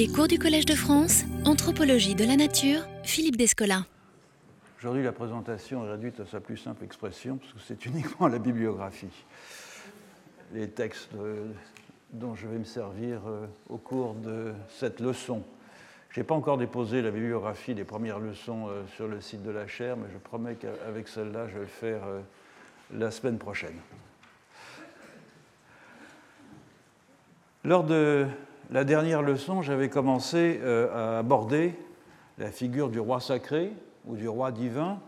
Les cours du Collège de France, Anthropologie de la Nature, Philippe Descola. Aujourd'hui, la présentation est réduite à sa plus simple expression, parce que c'est uniquement la bibliographie. Les textes euh, dont je vais me servir euh, au cours de cette leçon. Je n'ai pas encore déposé la bibliographie des premières leçons euh, sur le site de la chaire, mais je promets qu'avec celle-là, je vais le faire la semaine prochaine. Lors de la dernière leçon, j'avais commencé à aborder la figure du roi sacré ou du roi divin,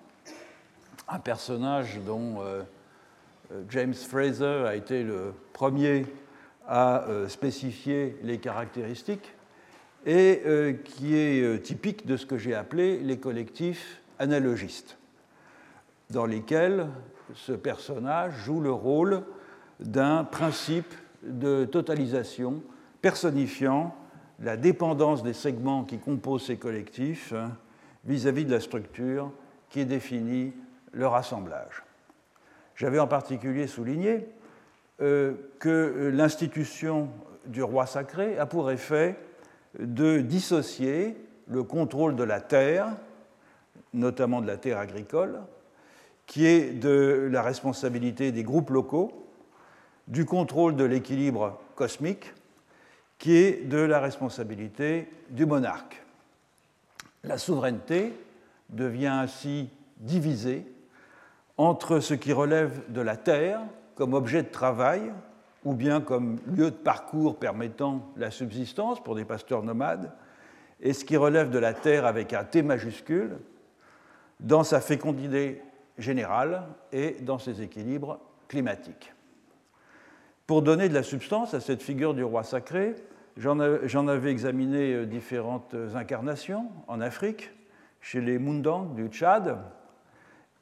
un personnage dont James Fraser a été le premier à euh, spécifier les caractéristiques et euh, qui est euh, typique de ce que j'ai appelé les collectifs analogistes, dans lesquels ce personnage joue le rôle d'un principe de totalisation personnifiant la dépendance des segments qui composent ces collectifs hein, vis-à-vis -vis de la structure qui définit leur assemblage. J'avais en particulier souligné euh, que l'institution du roi sacré a pour effet de dissocier le contrôle de la terre, notamment de la terre agricole, qui est de la responsabilité des groupes locaux, du contrôle de l'équilibre cosmique, qui est de la responsabilité du monarque. La souveraineté devient ainsi divisée entre ce qui relève de la terre, comme objet de travail ou bien comme lieu de parcours permettant la subsistance pour des pasteurs nomades, et ce qui relève de la terre avec un T majuscule, dans sa fécondité générale et dans ses équilibres climatiques. Pour donner de la substance à cette figure du roi sacré, j'en avais examiné euh, différentes incarnations en Afrique, chez les Mundang du Tchad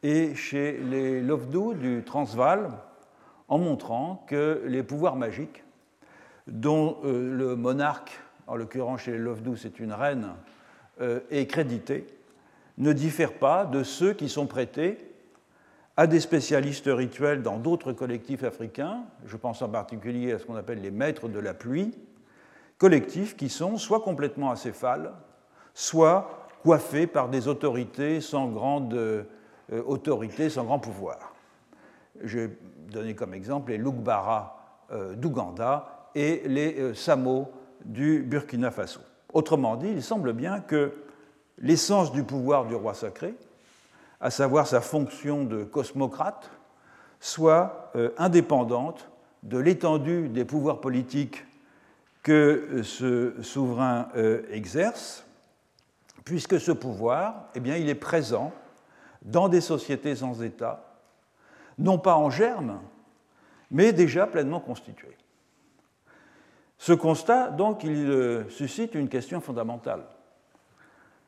et chez les Lovdou du Transvaal, en montrant que les pouvoirs magiques, dont euh, le monarque, en l'occurrence chez les Lovdou, c'est une reine, euh, est crédité, ne diffèrent pas de ceux qui sont prêtés à des spécialistes rituels dans d'autres collectifs africains, je pense en particulier à ce qu'on appelle les maîtres de la pluie, collectifs qui sont soit complètement acéphales, soit coiffés par des autorités sans grande euh, autorité, sans grand pouvoir. Je donner comme exemple les Lugbara euh, d'Ouganda et les euh, Samo du Burkina Faso. Autrement dit, il semble bien que l'essence du pouvoir du roi sacré, à savoir sa fonction de cosmocrate, soit euh, indépendante de l'étendue des pouvoirs politiques que ce souverain exerce, puisque ce pouvoir, eh bien, il est présent dans des sociétés sans État, non pas en germe, mais déjà pleinement constitué. Ce constat, donc, il euh, suscite une question fondamentale.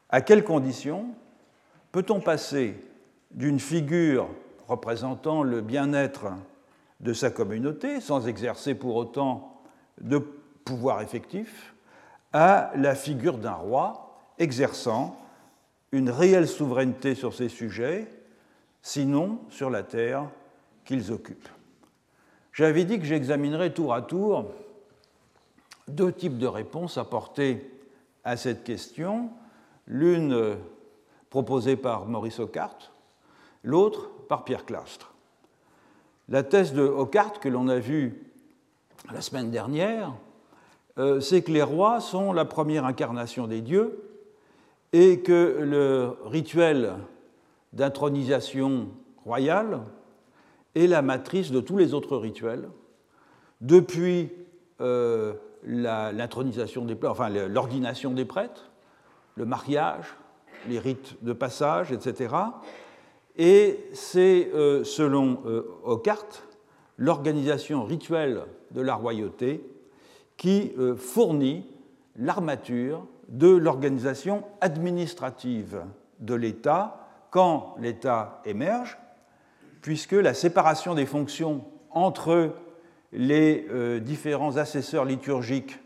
À quelles conditions peut-on passer d'une figure représentant le bien-être de sa communauté, sans exercer pour autant de pouvoir effectif, à la figure d'un roi exerçant une réelle souveraineté sur ses sujets, sinon sur la terre qu'ils occupent. J'avais dit que j'examinerais tour à tour deux types de réponses apportées à cette question, l'une proposée par Maurice Ockart, l'autre par Pierre Clastre. La thèse de Ockart que l'on a vue la semaine dernière, c'est que les rois sont la première incarnation des dieux et que le rituel d'intronisation royale est la matrice de tous les autres rituels, depuis euh, l'intronisation des enfin l'ordination des prêtres, le mariage, les rites de passage, etc. Et c'est, euh, selon euh, l'organisation rituelle de la royauté qui euh, fournit l'armature de l'organisation administrative de l'État quand l'État émerge puisque la séparation des fonctions entre les euh, différents assesseurs liturgiques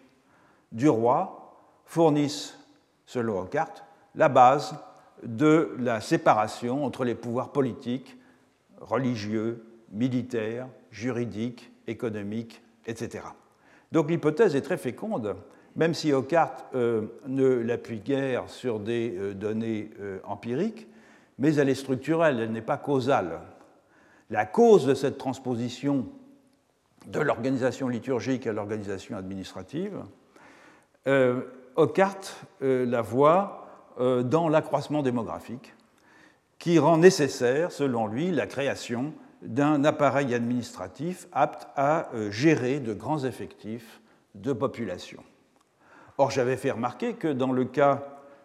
du roi fournissent, selon Ockart, la base de la séparation entre les pouvoirs politiques, religieux, militaires, juridiques, économiques, etc. Donc l'hypothèse est très féconde même si Ockart ne l'appuie guère sur des données empiriques, mais elle est structurelle, elle n'est pas causale. La cause de cette transposition de l'organisation liturgique à l'organisation administrative, euh, la voie dans l'accroissement démographique qui rend nécessaire, selon lui, la création d'un appareil administratif apte à euh, gérer de grands effectifs de population. Or, j'avais fait remarquer que dans le cas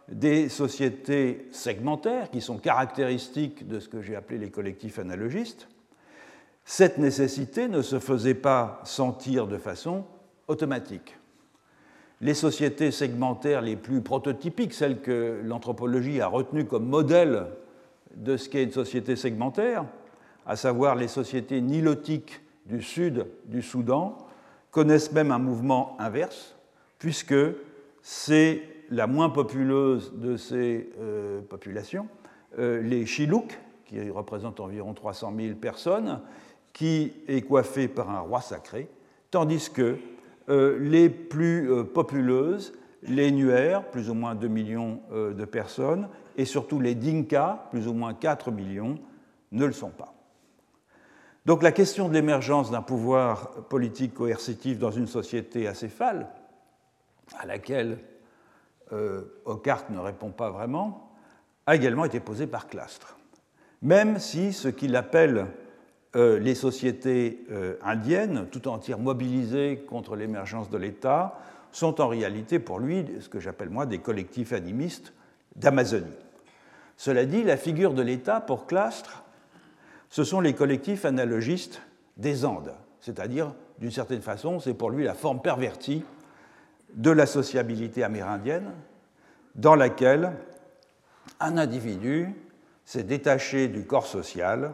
des sociétés segmentaires, qui sont caractéristiques de ce que j'ai appelé les collectifs analogistes, cette nécessité ne se faisait pas sentir de façon automatique. Les sociétés segmentaires les plus prototypiques, celles que l'anthropologie a retenues comme modèle de ce qu'est une société segmentaire, à savoir les sociétés nilotiques du sud du Soudan, connaissent même un mouvement inverse, puisque c'est la moins populeuse de ces euh, populations, euh, les Chilouks, qui représentent environ 300 000 personnes, qui est coiffée par un roi sacré, tandis que euh, les plus populeuses, les Nuers, plus ou moins 2 millions de personnes, et surtout les Dinka, plus ou moins 4 millions, ne le sont pas. Donc la question de l'émergence d'un pouvoir politique coercitif dans une société acéphale, à laquelle euh, ne répond pas vraiment, a également été posée par Clastre. Même si ce qu'il appelle euh, les sociétés euh, indiennes, tout entières mobilisées contre l'émergence de l'État, sont en réalité pour lui ce que j'appelle moi des collectifs animistes d'Amazonie. Cela dit, la figure de l'État pour Clastre ce sont les collectifs analogistes des Andes, c'est-à-dire, d'une certaine façon, c'est pour lui la forme pervertie de la sociabilité amérindienne, dans laquelle un individu s'est détaché du corps social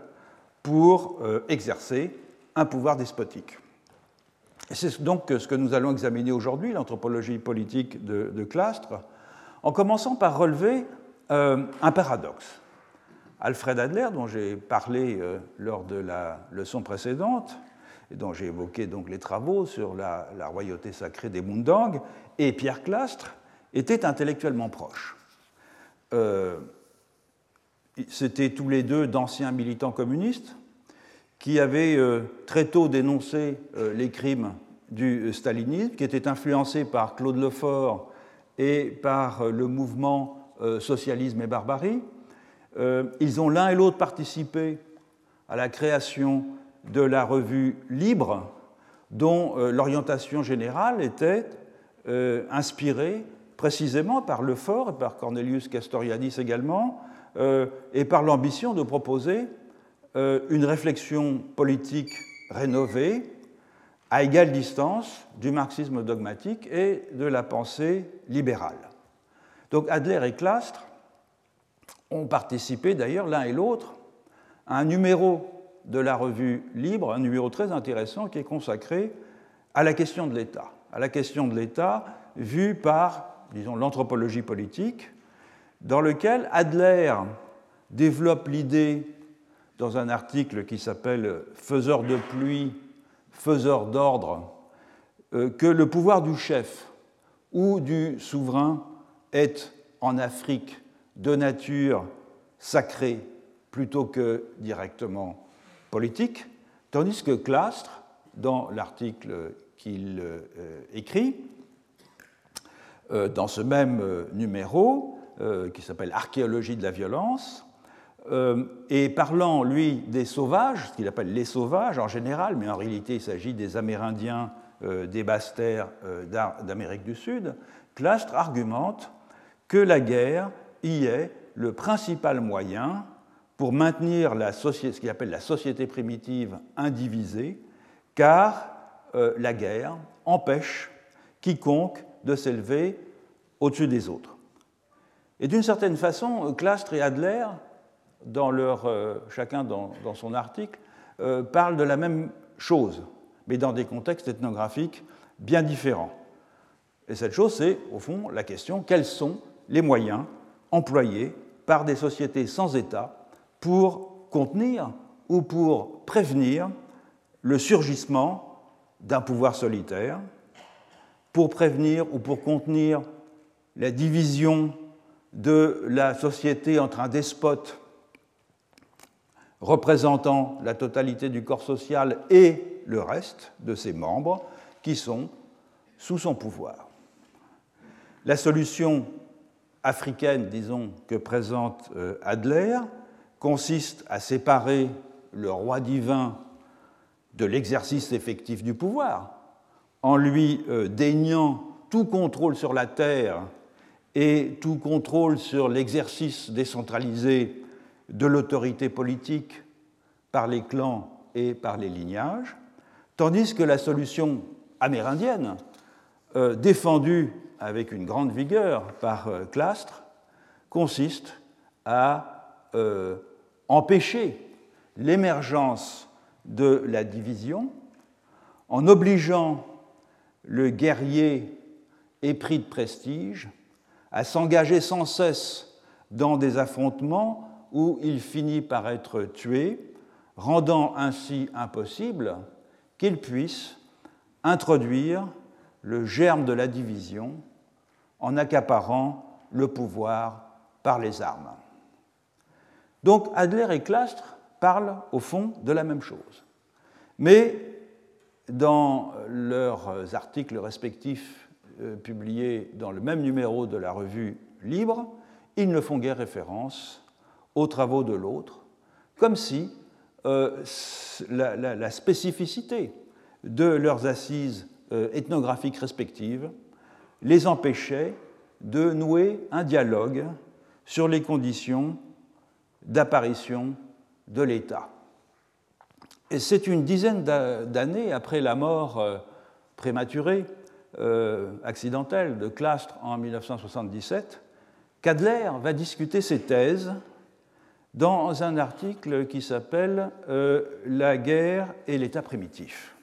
pour euh, exercer un pouvoir despotique. C'est donc ce que nous allons examiner aujourd'hui, l'anthropologie politique de, Clastre, en commençant par relever euh, un paradoxe. Alfred Adler, dont j'ai parlé euh, lors de la leçon précédente, et dont j'ai évoqué donc les travaux sur la, royauté sacrée des Mundang, et Pierre Clastre étaient intellectuellement proches. Euh, c'était tous les deux d'anciens militants communistes qui avaient euh, très tôt dénoncé les crimes du stalinisme, qui étaient influencés par Claude Lefort et par le mouvement Socialisme et Barbarie, euh, ils ont l'un et l'autre participé à la création de la revue Libre, dont euh, l'orientation générale était euh, inspirée précisément par Lefort et par Cornelius Castoriadis également, et par l'ambition de proposer une réflexion politique rénovée à égale distance du marxisme dogmatique et de la pensée libérale. Donc Adler et Clastre ont participé d'ailleurs l'un et l'autre à un numéro de la revue Libre, un numéro très intéressant qui est consacré à la question de l'État, à la question de l'État vue par, disons, l'anthropologie politique, dans lequel Adler développe l'idée dans un article qui s'appelle Faiseur de pluie, faiseur d'ordre, euh, que le pouvoir du chef ou du souverain est en Afrique de nature sacrée plutôt que directement politique, tandis que Clastre, dans l'article qu'il euh, écrit, euh, dans ce même euh, numéro, qui s'appelle Archéologie de la violence, et parlant, lui, des sauvages, ce qu'il appelle les sauvages en général, mais en réalité il s'agit des Amérindiens des basses terres d'Amérique du Sud, Clastre argumente que la guerre y est le principal moyen pour maintenir la société, ce qu'il appelle la société primitive indivisée, car euh, la guerre empêche quiconque de s'élever au-dessus des autres. Et d'une certaine façon, Clastre et Adler, euh, chacun dans, son article, euh, parlent de la même chose, mais dans des contextes ethnographiques bien différents. Et cette chose, c'est, au fond, la question quels sont les moyens employés par des sociétés sans État pour contenir ou pour prévenir le surgissement d'un pouvoir solitaire, pour prévenir ou pour contenir la division de la société entre un despote représentant la totalité du corps social et le reste de ses membres qui sont sous son pouvoir. La solution africaine, disons, que présente euh, Adler consiste à séparer le roi divin de l'exercice effectif du pouvoir, en lui euh, déniant tout contrôle sur la terre et tout contrôle sur l'exercice décentralisé de l'autorité politique par les clans et par les lignages, tandis que la solution amérindienne, euh, défendue avec une grande vigueur par euh, Clastre, consiste à euh, empêcher l'émergence de la division en obligeant le guerrier épris de prestige à s'engager sans cesse dans des affrontements où il finit par être tué, rendant ainsi impossible qu'il puisse introduire le germe de la division en accaparant le pouvoir par les armes. Donc Adler et Clastre parlent au fond de la même chose. Mais dans leurs articles respectifs euh, publiés dans le même numéro de la revue Libre, ils ne font guère référence aux travaux de l'autre, comme si euh, la, spécificité de leurs assises euh, ethnographiques respectives les empêchait de nouer un dialogue sur les conditions d'apparition de l'État. Et c'est une dizaine d'années après la mort euh, prématurée, accidentelle de Clastre en 1977, qu'Adler va discuter ses thèses dans un article qui s'appelle euh, La guerre et l'État primitif.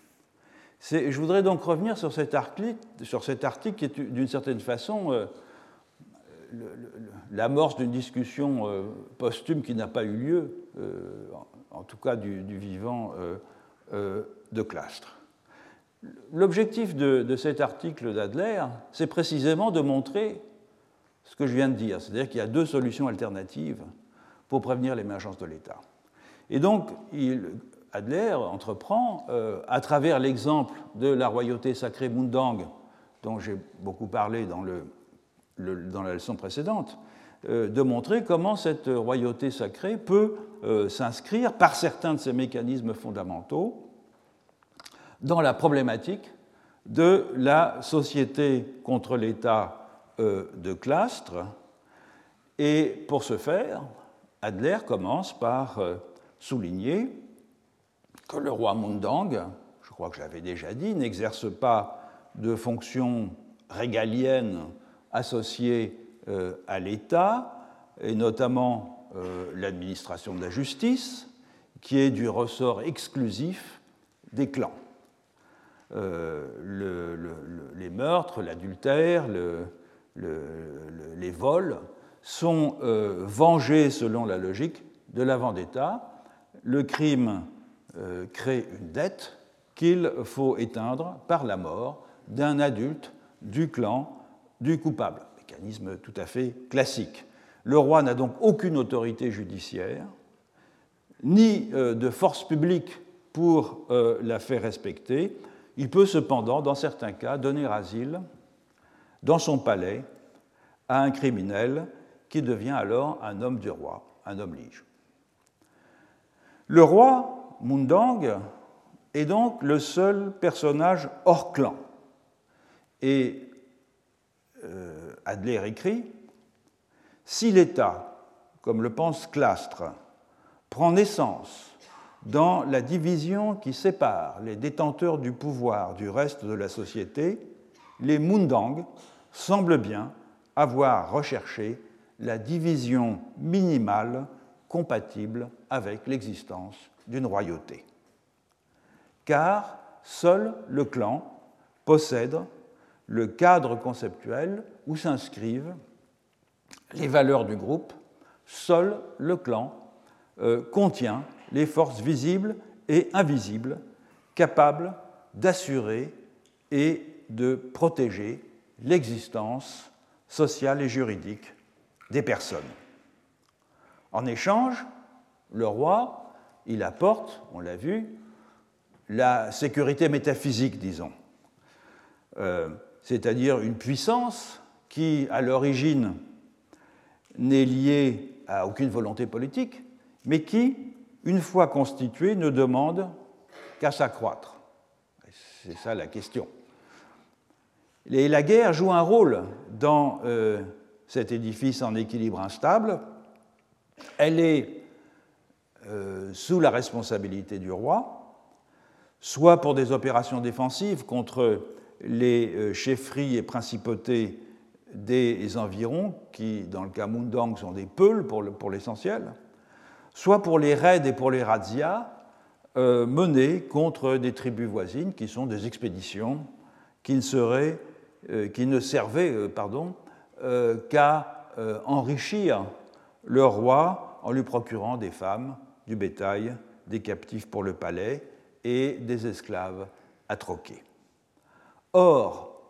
Je voudrais donc revenir sur cet article, sur cet article qui est d'une certaine façon euh, l'amorce d'une discussion euh, posthume qui n'a pas eu lieu, en, tout cas du, vivant de Clastre. L'objectif de, de, cet article d'Adler, c'est précisément de montrer ce que je viens de dire, c'est-à-dire qu'il y a deux solutions alternatives pour prévenir l'émergence de l'État. Et donc, Adler entreprend, euh, à travers l'exemple de la royauté sacrée Mundang, dont j'ai beaucoup parlé dans, la leçon précédente, euh, de montrer comment cette royauté sacrée peut euh, s'inscrire par certains de ses mécanismes fondamentaux dans la problématique de la société contre l'État de Clastre. Et pour ce faire, Adler commence par souligner que le roi Mundang, je crois que je l'avais déjà dit, n'exerce pas de fonction régalienne associée euh, à l'État, et notamment euh, l'administration de la justice, qui est du ressort exclusif des clans. les meurtres, l'adultère, les vols sont euh, vengés selon la logique de la vendetta. Le crime euh, crée une dette qu'il faut éteindre par la mort d'un adulte du clan du coupable. Mécanisme tout à fait classique. Le roi n'a donc aucune autorité judiciaire, ni euh, de force publique pour la faire respecter. Il peut cependant, dans certains cas, donner asile dans son palais à un criminel qui devient alors un homme du roi, un homme lige. Le roi, Mundang, est donc le seul personnage hors clan. Et euh, Adler écrit Si l'État, comme le pense Clastre, prend naissance dans la division qui sépare les détenteurs du pouvoir du reste de la société, les Mundang semblent bien avoir recherché la division minimale compatible avec l'existence d'une royauté. Car seul le clan possède le cadre conceptuel où s'inscrivent les valeurs du groupe, seul le clan euh, contient les forces visibles et invisibles capables d'assurer et de protéger l'existence sociale et juridique des personnes. En échange, le roi, il apporte, on l'a vu, la sécurité métaphysique, disons, euh, c'est-à-dire une puissance qui, à l'origine, n'est liée à aucune volonté politique, mais qui, une fois constituée, ne demande qu'à s'accroître. C'est ça la question. Et la guerre joue un rôle dans euh, cet édifice en équilibre instable. Elle est euh, sous la responsabilité du roi, soit pour des opérations défensives contre les euh, chefferies et principautés des environs, qui, dans le cas Mundang, sont des peuls pour l'essentiel, soit pour les raids et pour les razzias euh, menés contre des tribus voisines, qui sont des expéditions qui ne, seraient, qui ne servaient qu'à enrichir le roi en lui procurant des femmes du bétail, des captifs pour le palais et des esclaves à troquer. Or,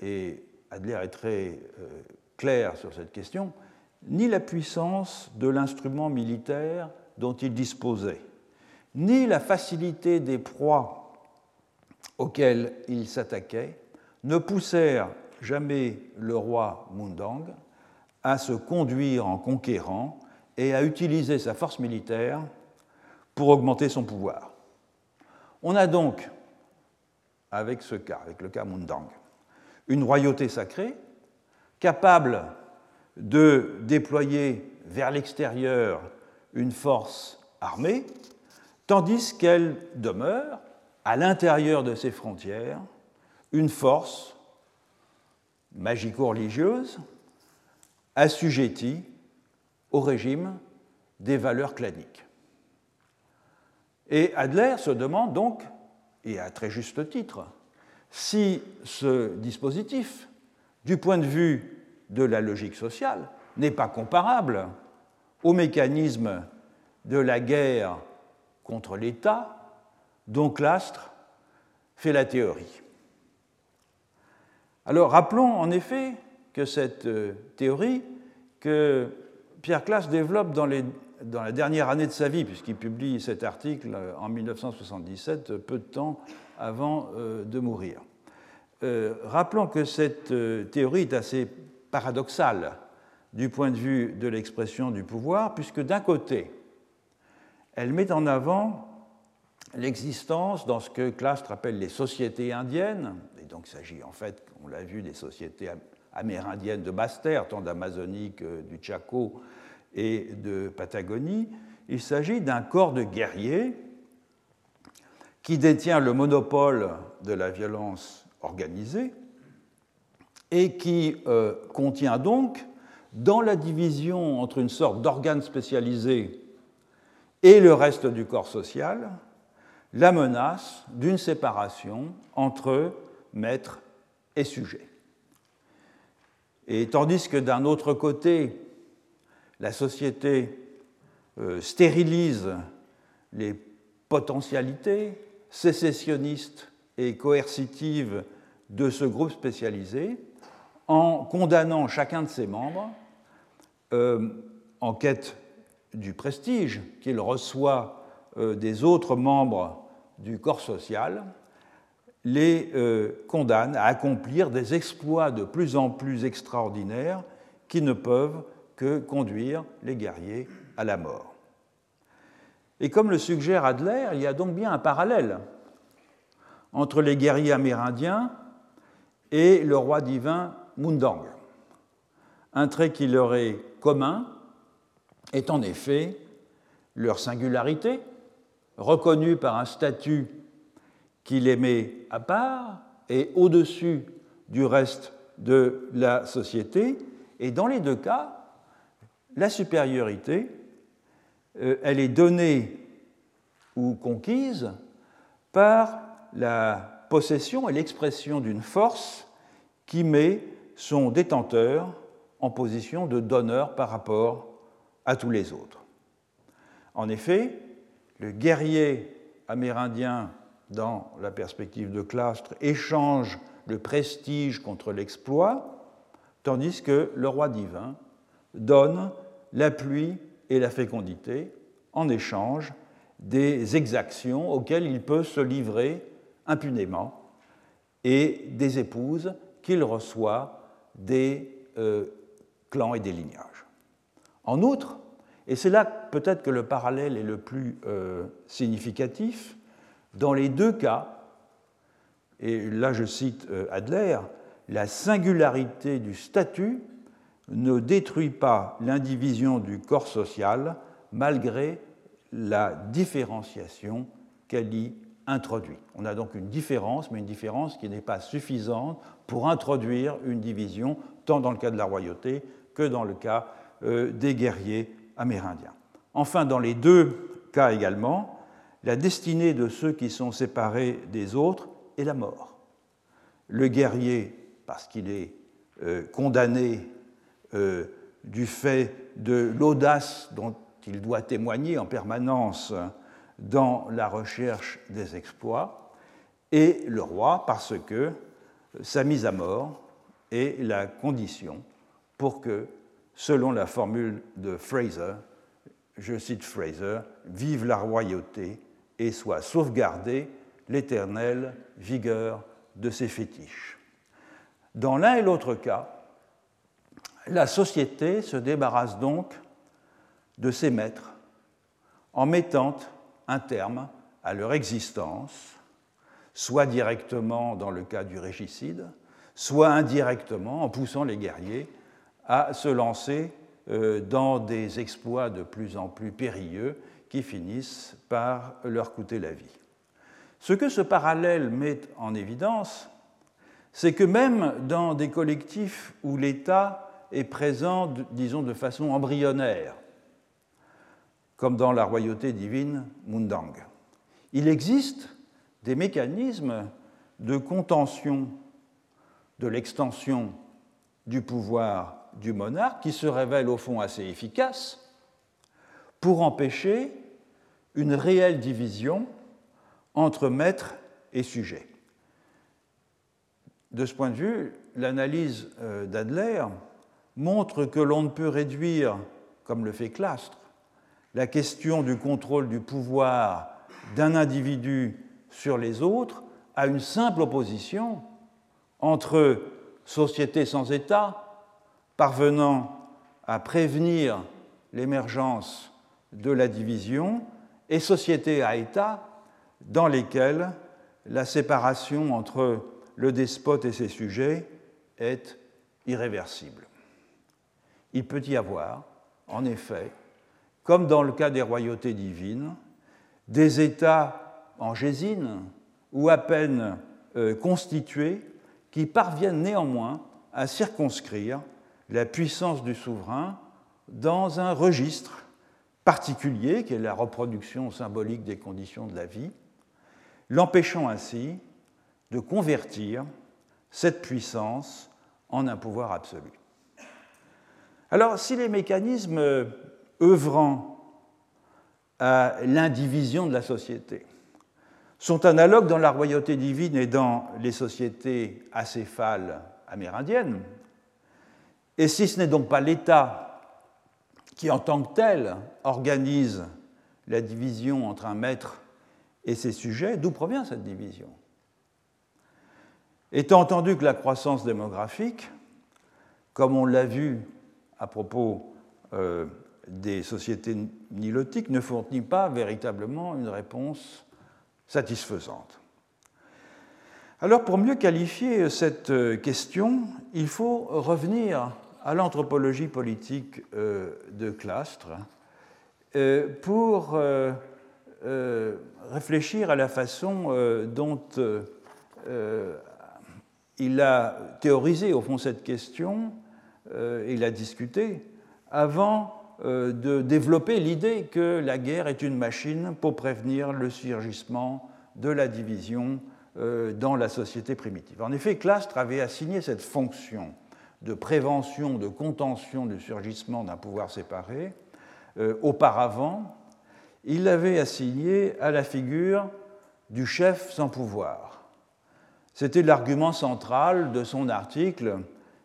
et Adler est très euh, clair sur cette question, ni la puissance de l'instrument militaire dont il disposait, ni la facilité des proies auxquelles il s'attaquait ne poussèrent jamais le roi Mundang à se conduire en conquérant et à utiliser sa force militaire pour augmenter son pouvoir. On a donc, avec ce cas, avec le cas Mundang, une royauté sacrée capable de déployer vers l'extérieur une force armée, tandis qu'elle demeure, à l'intérieur de ses frontières, une force magico-religieuse assujettie au régime des valeurs claniques. Et Adler se demande donc, et à très juste titre, si ce dispositif, du point de vue de la logique sociale, n'est pas comparable au mécanisme de la guerre contre l'État dont Clastre fait la théorie. Alors rappelons en effet que cette euh, théorie que Pierre Classe développe dans, la dernière année de sa vie, puisqu'il publie cet article en 1977, peu de temps avant euh, de mourir. Euh, rappelons que cette euh, théorie est assez paradoxale du point de vue de l'expression du pouvoir, puisque d'un côté, elle met en avant l'existence dans ce que Clastre appelle les sociétés indiennes, et donc il s'agit en fait, on l'a vu, des sociétés amérindiennes de basse terre, tant d'Amazonie que du Chaco et de Patagonie. Il s'agit d'un corps de guerriers qui détient le monopole de la violence organisée et qui euh, contient donc, dans la division entre une sorte d'organe spécialisé et le reste du corps social, la menace d'une séparation entre maître et sujet. Et tandis que d'un autre côté, la société euh, stérilise les potentialités sécessionnistes et coercitives de ce groupe spécialisé, en condamnant chacun de ses membres euh, en quête du prestige qu'il reçoit euh, des autres membres du corps social les euh, condamne à accomplir des exploits de plus en plus extraordinaires qui ne peuvent que conduire les guerriers à la mort. Et comme le suggère Adler, il y a donc bien un parallèle entre les guerriers amérindiens et le roi divin Mundang. Un trait qui leur est commun est en effet leur singularité, reconnue par un statut qui les met à part et au-dessus du reste de la société. Et dans les deux cas, la supériorité, euh, elle est donnée ou conquise par la possession et l'expression d'une force qui met son détenteur en position de donneur par rapport à tous les autres. En effet, le guerrier amérindien dans la perspective de Clastre, échange le prestige contre l'exploit, tandis que le roi divin donne la pluie et la fécondité en échange des exactions auxquelles il peut se livrer impunément et des épouses qu'il reçoit des euh, clans et des lignages. En outre, et c'est là peut-être que le parallèle est le plus euh, significatif, dans les deux cas, et là je cite euh, Adler, la singularité du statut ne détruit pas l'indivision du corps social malgré la différenciation qu'elle y introduit. On a donc une différence, mais une différence qui n'est pas suffisante pour introduire une division, tant dans le cas de la royauté que dans le cas euh, des guerriers amérindiens. Enfin, dans les deux cas également, la destinée de ceux qui sont séparés des autres est la mort. Le guerrier, parce qu'il est euh, condamné euh, du fait de l'audace dont il doit témoigner en permanence dans la recherche des exploits, et le roi parce que sa mise à mort est la condition pour que, selon la formule de Fraser, je cite Fraser, vive la royauté et soit sauvegardée l'éternelle vigueur de ses fétiches. Dans l'un et l'autre cas, la société se débarrasse donc de ses maîtres en mettant un terme à leur existence, soit directement dans le cas du régicide, soit indirectement en poussant les guerriers à se lancer euh, dans des exploits de plus en plus périlleux qui finissent par leur coûter la vie. Ce que ce parallèle met en évidence, c'est que même dans des collectifs où l'État est présent, disons, de façon embryonnaire, comme dans la royauté divine Mundang. Il existe des mécanismes de contention de l'extension du pouvoir du monarque qui se révèlent au fond assez efficaces pour empêcher une réelle division entre maître et sujet. De ce point de vue, l'analyse euh, d'Adler montre que l'on ne peut réduire, comme le fait Clastre, la question du contrôle du pouvoir d'un individu sur les autres à une simple opposition entre société sans État, parvenant à prévenir l'émergence de la division, et société à État, dans lesquelles la séparation entre le despote et ses sujets est irréversible. Il peut y avoir, en effet, comme dans le cas des royautés divines, des États en gésine ou à peine euh, constitués qui parviennent néanmoins à circonscrire la puissance du souverain dans un registre particulier qui est la reproduction symbolique des conditions de la vie, l'empêchant ainsi de convertir cette puissance en un pouvoir absolu. Alors, si les mécanismes œuvrant à l'indivision de la société sont analogues dans la royauté divine et dans les sociétés acéphales amérindiennes. Et si ce n'est donc pas l'État qui, en tant que tel, organise la division entre un maître et ses sujets, d'où provient cette division? Étant entendu que la croissance démographique, comme on l'a vu à propos euh, des sociétés nilotiques ne fournit pas véritablement une réponse satisfaisante. Alors pour mieux qualifier cette euh, question, il faut revenir à l'anthropologie politique euh, de Clastre euh, pour réfléchir à la façon dont il a théorisé au fond cette question, il a discuté avant euh, de développer l'idée que la guerre est une machine pour prévenir le surgissement de la division euh, dans la société primitive. En effet, Clastre avait assigné cette fonction de prévention, de contention du surgissement d'un pouvoir séparé. Euh, auparavant, il l'avait assigné à la figure du chef sans pouvoir, C'était l'argument central de son article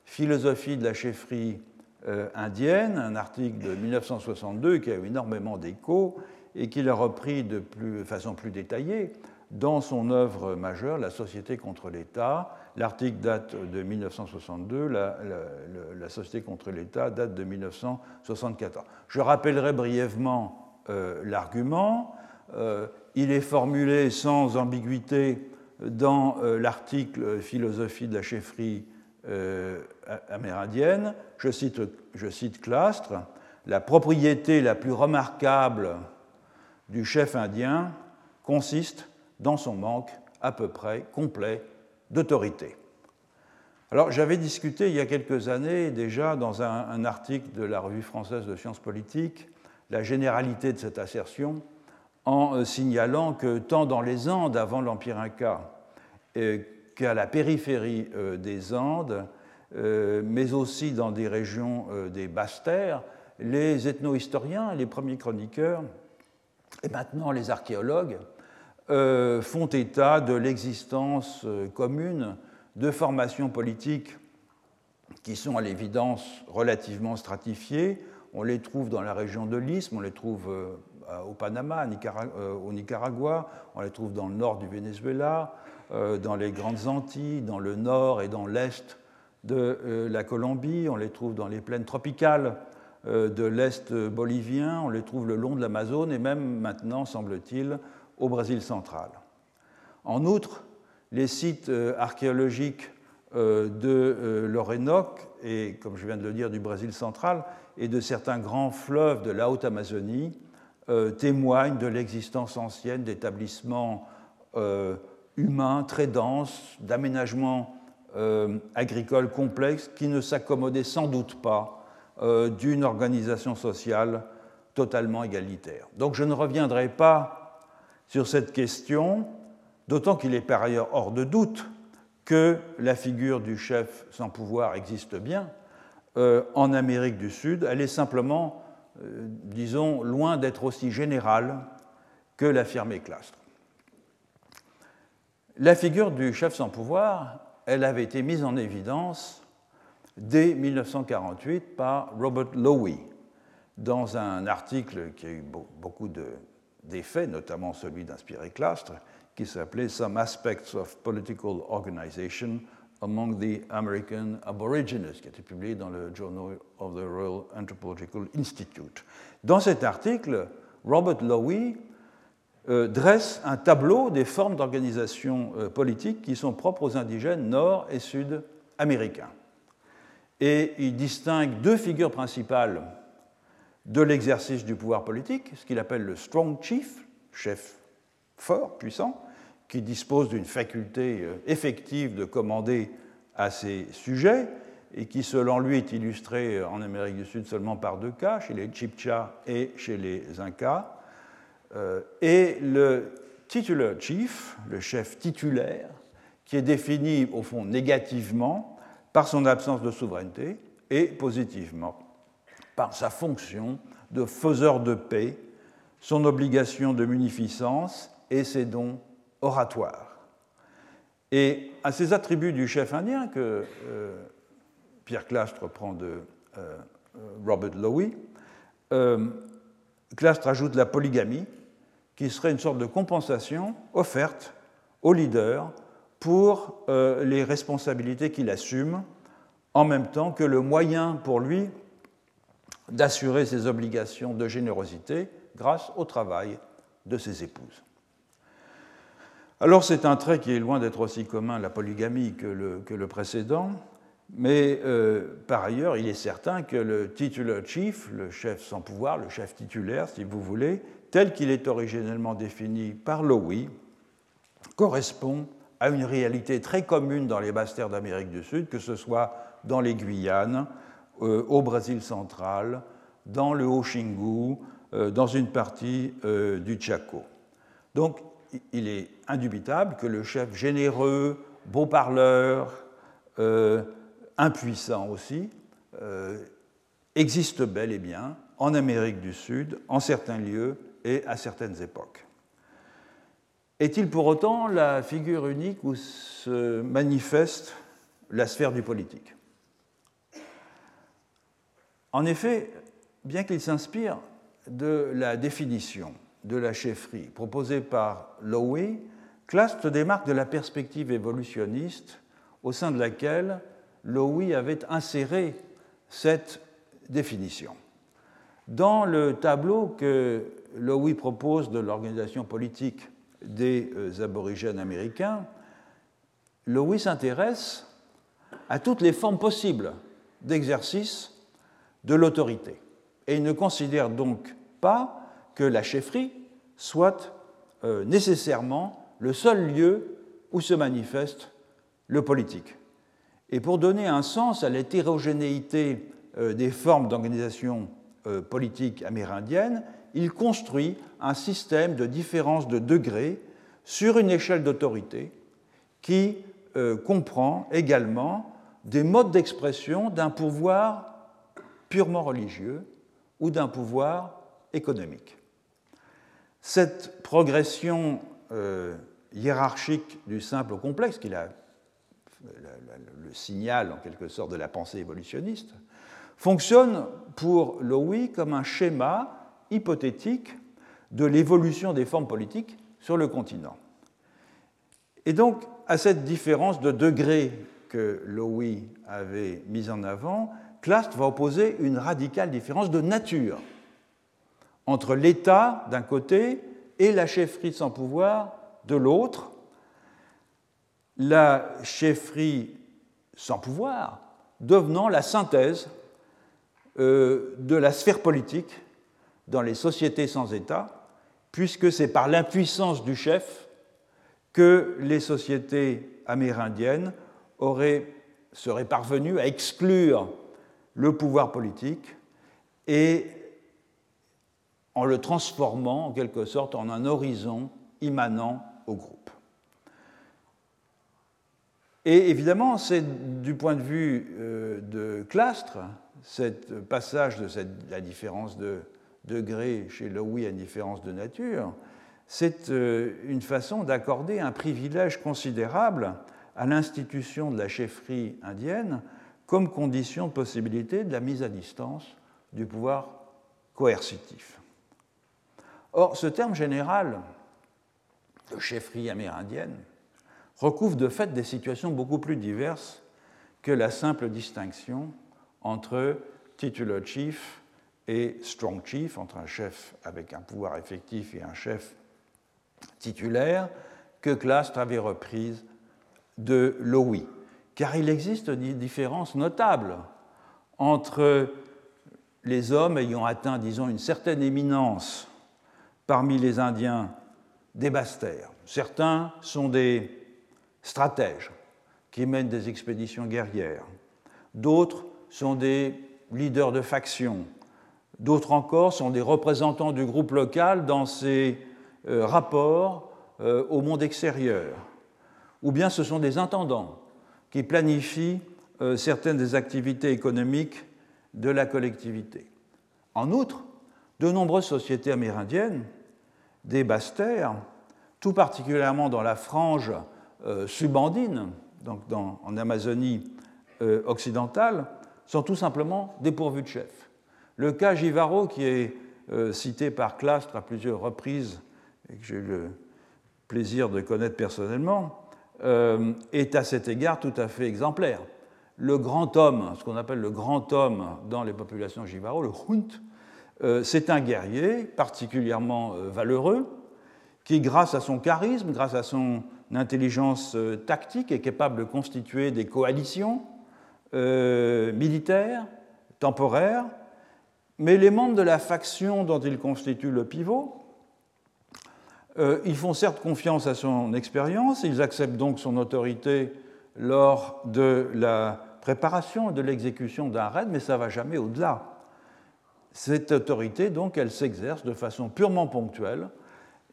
Philosophie de la chefferie euh, indienne, un article de 1962 qui a eu énormément d'écho et qu'il a repris de façon plus détaillée dans son œuvre majeure, La Société contre l'État. L'article date de 1962, la, Société contre l'État date de 1974. Je rappellerai brièvement euh, l'argument. Euh, il est formulé sans ambiguïté dans euh, l'article Philosophie de la chefferie amérindienne. Je cite, je cite Clastre La propriété la plus remarquable du chef indien consiste dans son manque à peu près complet d'autorité. Alors j'avais discuté il y a quelques années déjà dans un, article de la Revue française de sciences politiques la généralité de cette assertion en euh, signalant que tant dans les Andes avant l'Empire Inca qu'à la périphérie euh, des Andes, euh, mais aussi dans des régions des basses terres, les ethno-historiens, les premiers chroniqueurs, et maintenant les archéologues, euh, font état de l'existence euh, commune de formations politiques qui sont à l'évidence relativement stratifiées. On les trouve dans la région de l'Isthme, on les trouve euh, au Panama, au Nicaragua, on les trouve dans le nord du Venezuela, dans les Grandes Antilles, dans le nord et dans l'est de la Colombie, on les trouve dans les plaines tropicales de l'est bolivien, on les trouve le long de l'Amazone et même maintenant, semble-t-il, au Brésil central. En outre, les sites euh, archéologiques euh, de euh, l'Orénoque et, comme je viens de le dire, du Brésil central et de certains grands fleuves de la Haute-Amazonie témoignent de l'existence ancienne d'établissements humains très denses, d'aménagements agricoles complexes qui ne s'accommodaient sans doute pas d'une organisation sociale totalement égalitaire. Donc je ne reviendrai pas sur cette question, d'autant qu'il est par ailleurs hors de doute que la figure du chef sans pouvoir existe bien euh, en Amérique du Sud. Elle est simplement, euh, disons, loin d'être aussi générale que l'affirmait Clastre. La figure du chef sans pouvoir, elle avait été mise en évidence dès 1948 par Robert Lowy dans un article qui a eu beaucoup de des faits, notamment celui d'inspirer Clastre, qui s'appelait Some Aspects of Political Organization Among the American Aborigines, qui a été publié dans le Journal of the Royal Anthropological Institute. Dans cet article, Robert Lowy euh, dresse un tableau des formes d'organisation euh, politique qui sont propres aux indigènes nord et sud américains. Et il distingue deux figures principales de l'exercice du pouvoir politique, ce qu'il appelle le strong chief, chef fort, puissant, qui dispose d'une faculté euh, effective de commander à ses sujets et qui, selon lui, est illustré en Amérique du Sud seulement par deux cas, chez les Chibcha et chez les Incas, euh, et le titular chief, le chef titulaire, qui est défini au fond négativement par son absence de souveraineté et positivement par sa fonction de faiseur de paix, son obligation de munificence et ses dons oratoires. Et à ces attributs du chef indien que euh, Pierre Clastre prend de euh, Robert Lowy, euh, Clastre ajoute la polygamie, qui serait une sorte de compensation offerte au leader pour les responsabilités qu'il assume, en même temps que le moyen pour lui d'assurer ses obligations de générosité grâce au travail de ses épouses. Alors c'est un trait qui est loin d'être aussi commun la polygamie que le, précédent, mais euh, par ailleurs il est certain que le titular chief, le chef sans pouvoir, le chef titulaire si vous voulez, tel qu'il est originellement défini par Lowy, correspond à une réalité très commune dans les basses terres d'Amérique du Sud, que ce soit dans les Guyanes, au Brésil central, dans le Haut-Xingu, euh, dans une partie euh, du Chaco. Donc, il est indubitable que le chef généreux, beau parleur, impuissant aussi, existe bel et bien en Amérique du Sud, en certains lieux et à certaines époques. Est-il pour autant la figure unique où se manifeste la sphère du politique? En effet, bien qu'il s'inspire de la définition de la chefferie proposée par Lowy, Clast démarque de la perspective évolutionniste au sein de laquelle Lowy avait inséré cette définition. Dans le tableau que Lowy propose de l'organisation politique des euh, aborigènes américains, Lowy s'intéresse à toutes les formes possibles d'exercice de l'autorité et il ne considère donc pas que la chefferie soit euh, nécessairement le seul lieu où se manifeste le politique. Et pour donner un sens à l'hétérogénéité euh, des formes d'organisation euh, politique amérindienne, il construit un système de différence de degrés sur une échelle d'autorité qui comprend également des modes d'expression d'un pouvoir purement religieux ou d'un pouvoir économique. Cette progression euh, hiérarchique du simple au complexe, qui est le, signal en quelque sorte de la pensée évolutionniste, fonctionne pour Lowy comme un schéma hypothétique de l'évolution des formes politiques sur le continent. Et donc, à cette différence de degré que Lowy avait mise en avant, Clast va opposer une radicale différence de nature entre l'État d'un côté et la chefferie sans pouvoir de l'autre. La chefferie sans pouvoir devenant la synthèse euh, de la sphère politique dans les sociétés sans État, puisque c'est par l'impuissance du chef que les sociétés amérindiennes auraient, seraient parvenues à exclure le pouvoir politique et en le transformant en quelque sorte en un horizon immanent au groupe. Et évidemment, c'est du point de vue euh, de Clastre, ce passage de la différence de degré chez Lowy à une différence de nature, c'est euh, une façon d'accorder un privilège considérable à l'institution de la chefferie indienne comme condition de possibilité de la mise à distance du pouvoir coercitif. Or, ce terme général de chefferie amérindienne recouvre de fait des situations beaucoup plus diverses que la simple distinction entre titular chief et strong chief, entre un chef avec un pouvoir effectif et un chef titulaire, que Clastre avait reprise de Lowy car il existe des différences notables entre les hommes ayant atteint, disons, une certaine éminence parmi les Indiens des basses-terres. Certains sont des stratèges qui mènent des expéditions guerrières. D'autres sont des leaders de factions. D'autres encore sont des représentants du groupe local dans ses euh, rapports euh, au monde extérieur. Ou bien ce sont des intendants qui planifie euh, certaines des activités économiques de la collectivité. En outre, de nombreuses sociétés amérindiennes, des basses-terres, tout particulièrement dans la frange euh, subandine, donc en Amazonie euh, occidentale, sont tout simplement dépourvues de chef. Le cas Givaro, qui est cité par Clastre à plusieurs reprises et que j'ai eu le plaisir de connaître personnellement, euh, est à cet égard tout à fait exemplaire. Le grand homme, ce qu'on appelle le grand homme dans les populations Jivaro, le Hunt, euh, c'est un guerrier particulièrement euh, valeureux qui, grâce à son charisme, grâce à son intelligence tactique, est capable de constituer des coalitions militaires, temporaires, mais les membres de la faction dont il constitue le pivot euh, ils font certes confiance à son expérience, ils acceptent donc son autorité lors de la préparation et de l'exécution d'un raid, mais ça ne va jamais au-delà. Cette autorité, donc, elle s'exerce de façon purement ponctuelle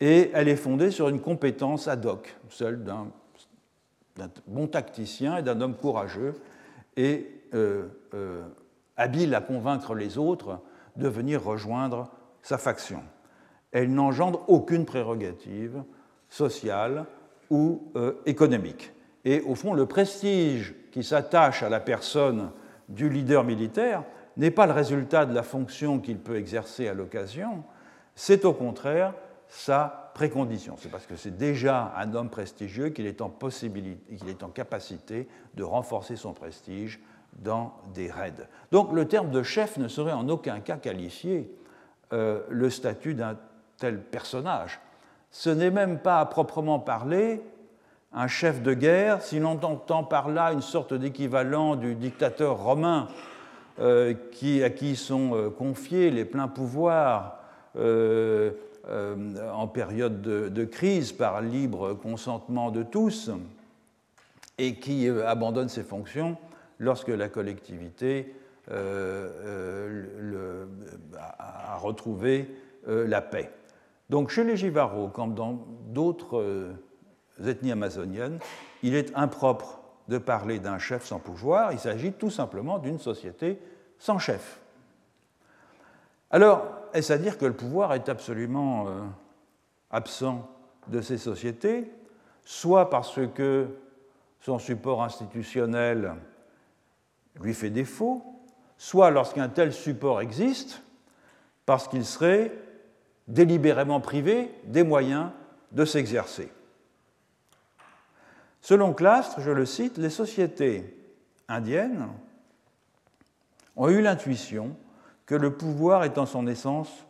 et elle est fondée sur une compétence ad hoc, celle d'un bon tacticien et d'un homme courageux et euh, euh, habile à convaincre les autres de venir rejoindre sa faction elle n'engendre aucune prérogative sociale ou euh, économique. Et au fond, le prestige qui s'attache à la personne du leader militaire n'est pas le résultat de la fonction qu'il peut exercer à l'occasion, c'est au contraire sa précondition. C'est parce que c'est déjà un homme prestigieux qu'il est, en est en capacité de renforcer son prestige dans des raids. Donc le terme de chef ne saurait en aucun cas qualifier euh, le statut d'un tel personnage. Ce n'est même pas à proprement parler un chef de guerre, si l'on entend par là une sorte d'équivalent du dictateur romain euh, qui, à qui sont euh, confiés les pleins pouvoirs en période de, crise par libre consentement de tous et qui abandonne ses fonctions lorsque la collectivité euh, euh, a retrouvé euh, la paix. Donc chez les Jivaro, comme dans d'autres ethnies amazoniennes, il est impropre de parler d'un chef sans pouvoir, il s'agit tout simplement d'une société sans chef. Alors, est-ce à dire que le pouvoir est absolument absent de ces sociétés, soit parce que son support institutionnel lui fait défaut, soit lorsqu'un tel support existe, parce qu'il serait délibérément privé des moyens de s'exercer. Selon Clastre, je le cite, les sociétés indiennes ont eu l'intuition que le pouvoir est en son essence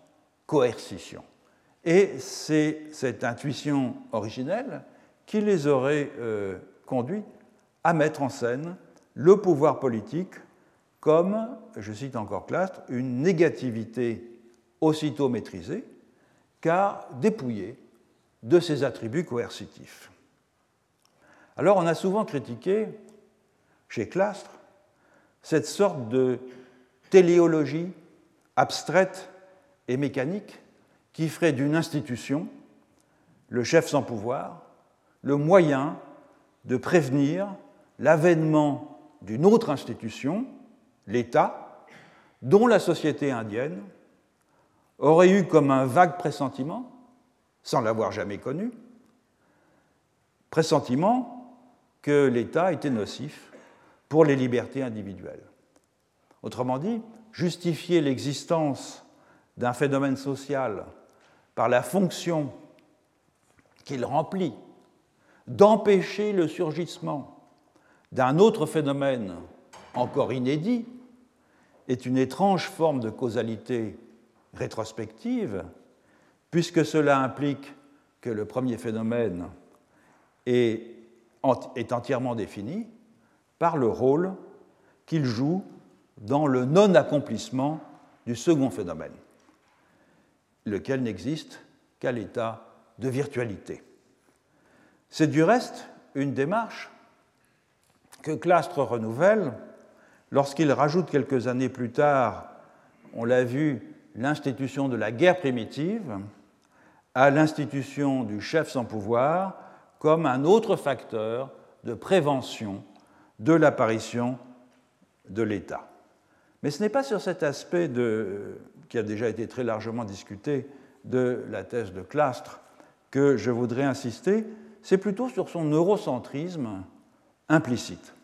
coercition. Et c'est cette intuition originelle qui les aurait euh, conduits à mettre en scène le pouvoir politique comme, je cite encore Clastre, une négativité aussitôt maîtrisée, car dépouillée de ses attributs coercitifs. Alors on a souvent critiqué, chez Clastre, cette sorte de téléologie abstraite et mécanique qui ferait d'une institution, le chef sans pouvoir, le moyen de prévenir l'avènement d'une autre institution, l'État, dont la société indienne aurait eu comme un vague pressentiment, sans l'avoir jamais connu, pressentiment que l'État était nocif pour les libertés individuelles. Autrement dit, justifier l'existence d'un phénomène social par la fonction qu'il remplit d'empêcher le surgissement d'un autre phénomène encore inédit est une étrange forme de causalité rétrospective, puisque cela implique que le premier phénomène est, entièrement défini par le rôle qu'il joue dans le non-accomplissement du second phénomène, lequel n'existe qu'à l'état de virtualité. C'est du reste une démarche que Clastre renouvelle lorsqu'il rajoute quelques années plus tard, on l'a vu, l'institution de la guerre primitive à l'institution du chef sans pouvoir comme un autre facteur de prévention de l'apparition de l'État. Mais ce n'est pas sur cet aspect qui a déjà été très largement discuté de la thèse de Clastre que je voudrais insister, c'est plutôt sur son eurocentrisme implicite,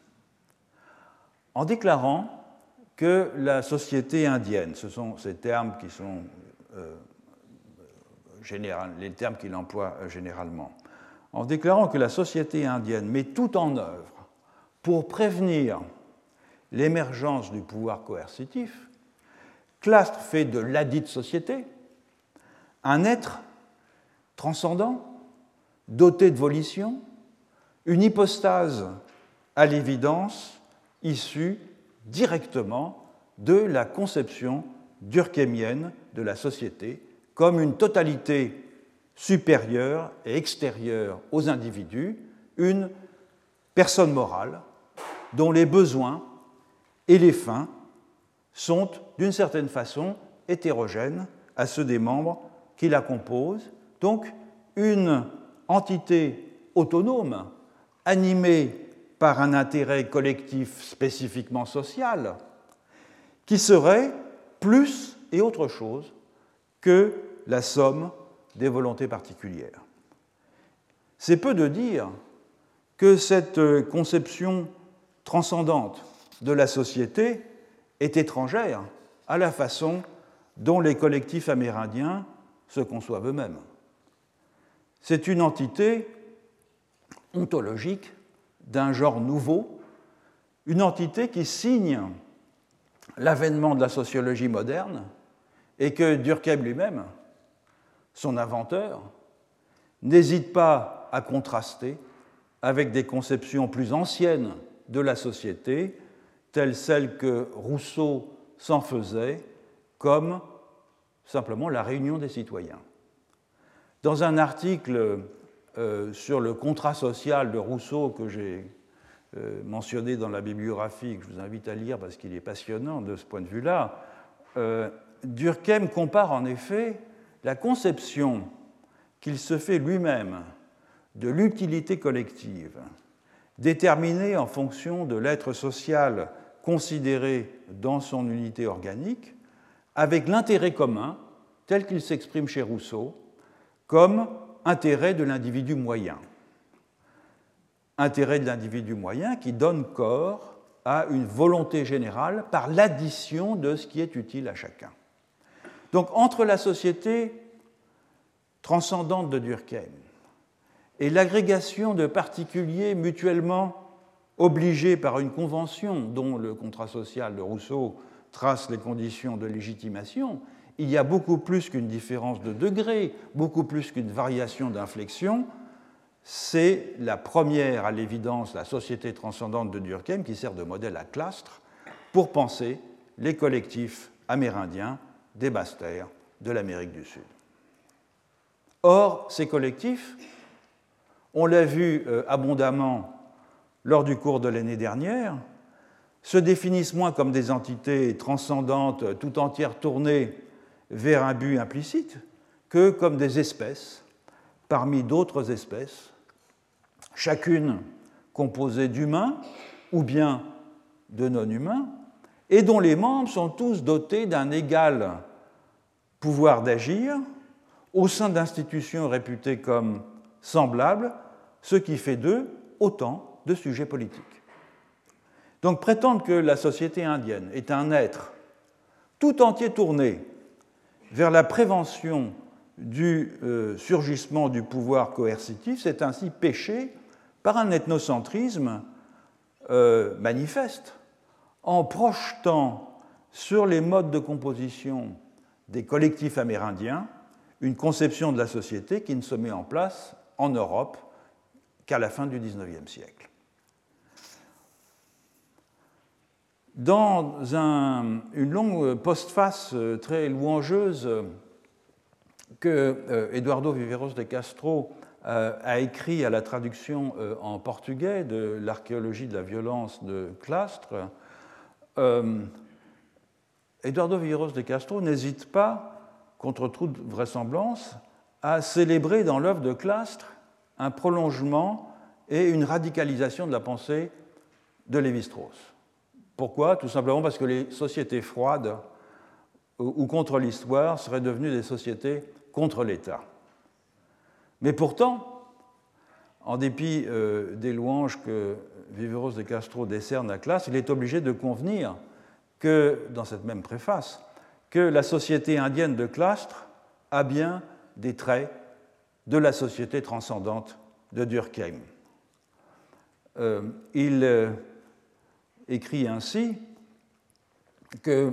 en déclarant que la société indienne, ce sont ces termes qui sont euh, les termes qu'il emploie euh, généralement, en déclarant que la société indienne met tout en œuvre pour prévenir l'émergence du pouvoir coercitif, Clastre fait de ladite société un être transcendant, doté de volition, une hypostase à l'évidence issue directement de la conception durkheimienne de la société comme une totalité supérieure et extérieure aux individus, une personne morale dont les besoins et les fins sont d'une certaine façon hétérogènes à ceux des membres qui la composent, donc une entité autonome, animée par un intérêt collectif spécifiquement social, qui serait plus et autre chose que la somme des volontés particulières. C'est peu de dire que cette conception transcendante de la société est étrangère à la façon dont les collectifs amérindiens se conçoivent eux-mêmes. C'est une entité ontologique d'un genre nouveau, une entité qui signe l'avènement de la sociologie moderne et que Durkheim lui-même, son inventeur, n'hésite pas à contraster avec des conceptions plus anciennes de la société, telles celles que Rousseau s'en faisait, comme simplement la réunion des citoyens. Dans un article euh, sur le contrat social de Rousseau que j'ai euh, mentionné dans la bibliographie, que je vous invite à lire parce qu'il est passionnant de ce point de vue-là, euh, Durkheim compare en effet la conception qu'il se fait lui-même de l'utilité collective, déterminée en fonction de l'être social considéré dans son unité organique, avec l'intérêt commun tel qu'il s'exprime chez Rousseau, comme intérêt de l'individu moyen. Intérêt de l'individu moyen qui donne corps à une volonté générale par l'addition de ce qui est utile à chacun. Donc entre la société transcendante de Durkheim et l'agrégation de particuliers mutuellement obligés par une convention dont le contrat social de Rousseau trace les conditions de légitimation, il y a beaucoup plus qu'une différence de degré, beaucoup plus qu'une variation d'inflexion. C'est la première, à l'évidence, la société transcendante de Durkheim qui sert de modèle à clastre pour penser les collectifs amérindiens des basses de l'Amérique du Sud. Or, ces collectifs, on l'a vu euh, abondamment lors du cours de l'année dernière, se définissent moins comme des entités transcendantes tout entières tournées vers un but implicite que comme des espèces parmi d'autres espèces, chacune composée d'humains ou bien de non-humains, et dont les membres sont tous dotés d'un égal pouvoir d'agir au sein d'institutions réputées comme semblables, ce qui fait d'eux autant de sujets politiques. Donc prétendre que la société indienne est un être tout entier tourné vers la prévention du euh, surgissement du pouvoir coercitif, c'est ainsi péché par un ethnocentrisme euh, manifeste, en projetant sur les modes de composition des collectifs amérindiens une conception de la société qui ne se met en place en Europe qu'à la fin du XIXe siècle. Dans une longue postface euh, très louangeuse que euh, Eduardo Viveros de Castro euh, a écrit à la traduction en portugais de l'archéologie de la violence de Clastre, Eduardo Viveros de Castro n'hésite pas, contre toute vraisemblance, à célébrer dans l'œuvre de Clastre un prolongement et une radicalisation de la pensée de Lévi-Strauss. Pourquoi? Tout simplement parce que les sociétés froides ou contre l'histoire seraient devenues des sociétés contre l'État. Mais pourtant, en dépit euh, des louanges que Viveros de Castro décerne à Classe, il est obligé de convenir que, dans cette même préface, que la société indienne de Clastre a bien des traits de la société transcendante de Durkheim. Euh, il euh, écrit ainsi que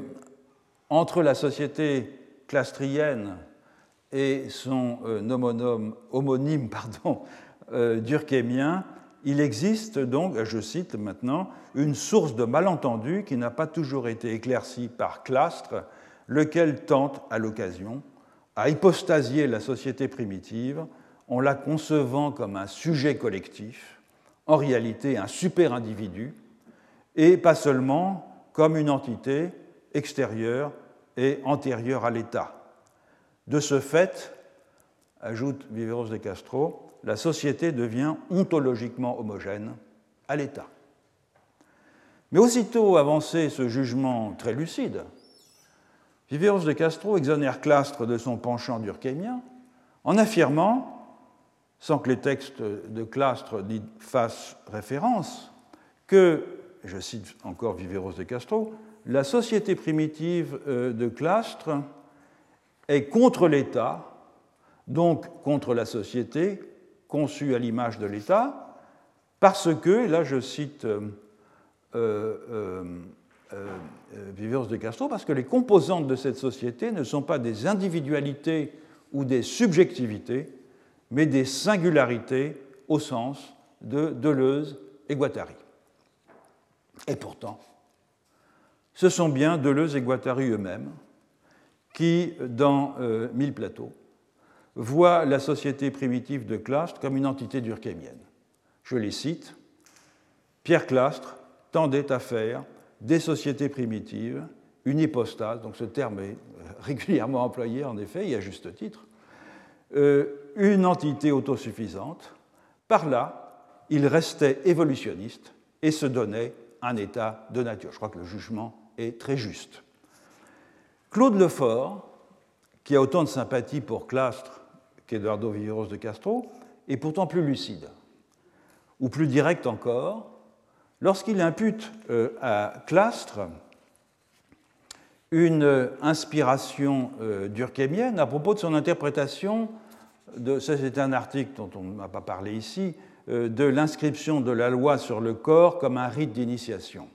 entre la société clastrienne et son euh, homonyme pardon, euh, durkheimien, il existe donc, je cite maintenant, une source de malentendu qui n'a pas toujours été éclaircie par Clastre, lequel tente, à l'occasion, à hypostasier la société primitive en la concevant comme un sujet collectif, en réalité un super-individu, et pas seulement comme une entité extérieure et antérieure à l'État. De ce fait, ajoute Viveros de Castro, la société devient ontologiquement homogène à l'État. Mais aussitôt avancé ce jugement très lucide, Viveros de Castro exonère Clastre de son penchant durkheimien en affirmant sans que les textes de Clastre fassent référence, que, je cite encore Viveros de Castro, la société primitive euh, de Clastre est contre l'État, donc contre la société conçue à l'image de l'État, parce que, là je cite euh, euh, Viveros de Castro, parce que les composantes de cette société ne sont pas des individualités ou des subjectivités, mais des singularités au sens de Deleuze et Guattari. Et pourtant, ce sont bien Deleuze et Guattari eux-mêmes qui, dans euh, Mille plateaux, voient la société primitive de Clastre comme une entité durkheimienne. Je les cite. Pierre Clastre tendait à faire des sociétés primitives une hypostase, donc ce terme est régulièrement employé en effet, et à juste titre, euh, une entité autosuffisante. Par là, il restait évolutionniste et se donnait un état de nature. Je crois que le jugement est très juste. Claude Lefort, qui a autant de sympathie pour Clastre qu'Eduardo Villeros de Castro, est pourtant plus lucide, ou plus direct encore, lorsqu'il impute euh, à Clastre une inspiration euh, durkheimienne à propos de son interprétation de, ça c'est un article dont on n'a pas parlé ici, de l'inscription de la loi sur le corps comme un rite d'initiation.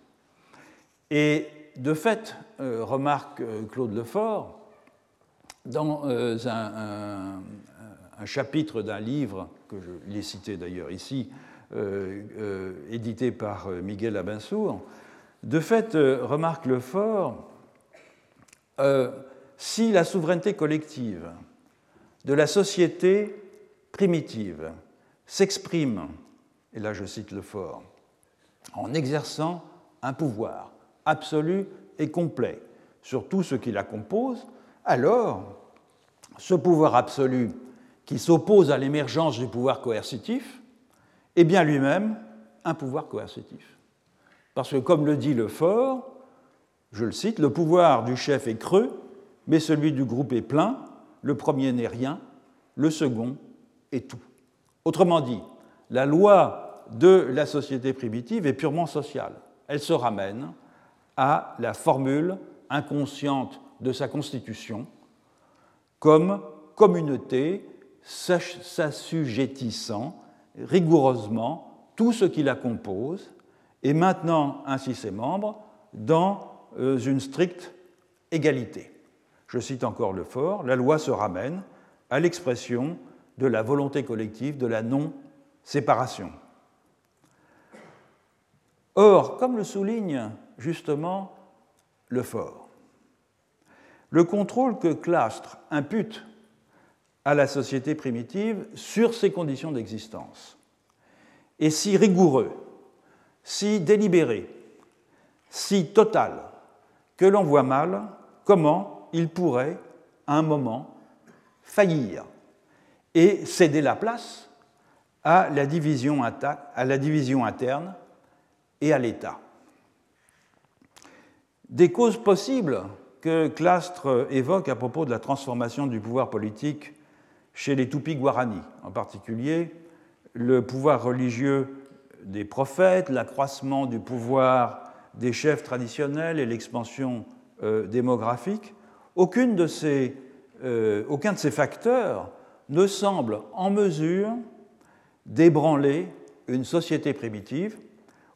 Et de fait, euh, remarque euh, Claude Lefort, dans un, chapitre d'un livre, que je l'ai cité d'ailleurs ici, édité par Miguel Abinsour, de fait, remarque Lefort, si la souveraineté collective de la société primitive s'exprime, et là je cite le fort, en exerçant un pouvoir absolu et complet sur tout ce qui la compose, alors ce pouvoir absolu qui s'oppose à l'émergence du pouvoir coercitif est bien lui-même un pouvoir coercitif. Parce que comme le dit le fort, je le cite, le pouvoir du chef est creux, mais celui du groupe est plein, le premier n'est rien, le second est tout. Autrement dit, la loi de la société primitive est purement sociale. Elle se ramène à la formule inconsciente de sa constitution comme communauté s'assujettissant rigoureusement tout ce qui la compose et maintenant ainsi ses membres dans euh, une stricte égalité. Je cite encore le fort, la loi se ramène à l'expression de la volonté collective, de la non-séparation. Or, comme le souligne justement le fort, le contrôle que Clastre impute à la société primitive sur ses conditions d'existence est si rigoureux, si délibéré, si total, que l'on voit mal comment il pourrait, à un moment, faillir et céder la place à la division, interne et à l'État. Des causes possibles que Clastre évoque à propos de la transformation du pouvoir politique chez les Tupis Guarani, en particulier le pouvoir religieux des prophètes, l'accroissement du pouvoir des chefs traditionnels et l'expansion euh, démographique, euh, aucun de ces facteurs ne semble en mesure d'ébranler une société primitive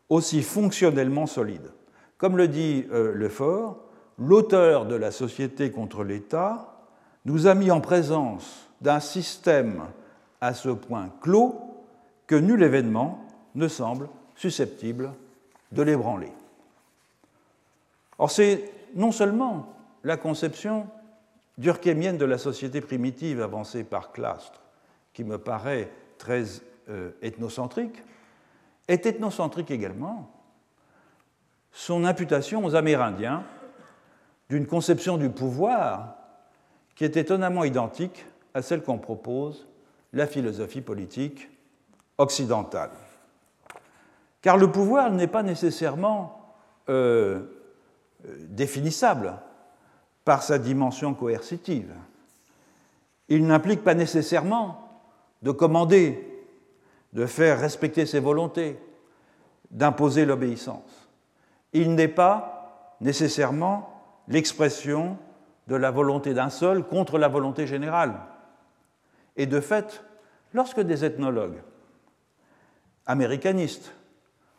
aussi fonctionnellement solide. Comme le dit euh, Lefort, l'auteur de la société contre l'État nous a mis en présence d'un système à ce point clos que nul événement ne semble susceptible de l'ébranler. Or, c'est non seulement la conception durkheimienne de la société primitive avancée par Clastre, qui me paraît très euh, ethnocentrique, est ethnocentrique également son imputation aux Amérindiens d'une conception du pouvoir qui est étonnamment identique à celle qu'on propose la philosophie politique occidentale. Car le pouvoir n'est pas nécessairement euh, euh, définissable par sa dimension coercitive. Il n'implique pas nécessairement de commander, de faire respecter ses volontés, d'imposer l'obéissance. Il n'est pas nécessairement l'expression de la volonté d'un seul contre la volonté générale. Et de fait, lorsque des ethnologues américanistes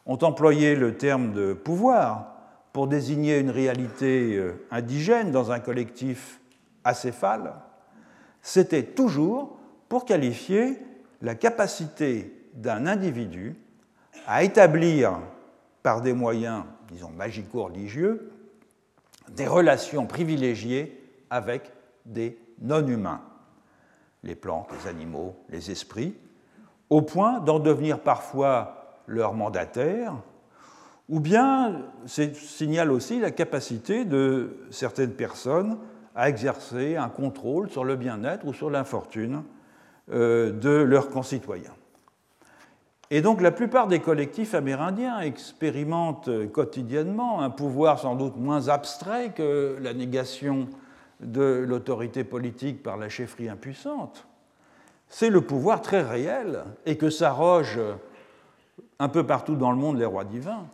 ont employé le terme de pouvoir pour désigner une réalité euh, indigène dans un collectif acéphale, c'était toujours pour qualifier la capacité d'un individu à établir par des moyens, disons, magico-religieux, des relations privilégiées avec des non-humains, les plantes, les animaux, les esprits, au point d'en devenir parfois leur mandataire, ou bien signale aussi la capacité de certaines personnes à exercer un contrôle sur le bien-être ou sur l'infortune euh, de leurs concitoyens. Et donc la plupart des collectifs amérindiens expérimentent quotidiennement un pouvoir sans doute moins abstrait que la négation de l'autorité politique par la chefferie impuissante. C'est le pouvoir très réel et que s'arrogent un peu partout dans le monde les rois divins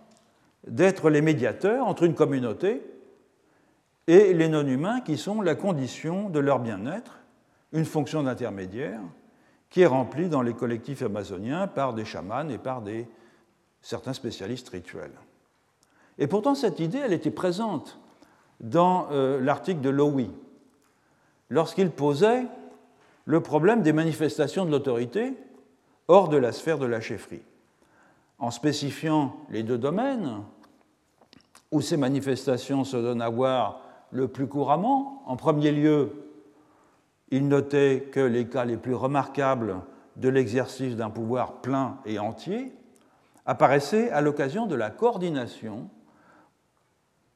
d'être les médiateurs entre une communauté et les non-humains qui sont la condition de leur bien-être, une fonction d'intermédiaire qui est remplie dans les collectifs amazoniens par des chamans et par des, certains spécialistes rituels. Et pourtant, cette idée, elle était présente dans euh, l'article de Lowy, lorsqu'il posait le problème des manifestations de l'autorité hors de la sphère de la chefferie, en spécifiant les deux domaines où ces manifestations se donnent à voir le plus couramment. En premier lieu, il notait que les cas les plus remarquables de l'exercice d'un pouvoir plein et entier apparaissaient à l'occasion de la coordination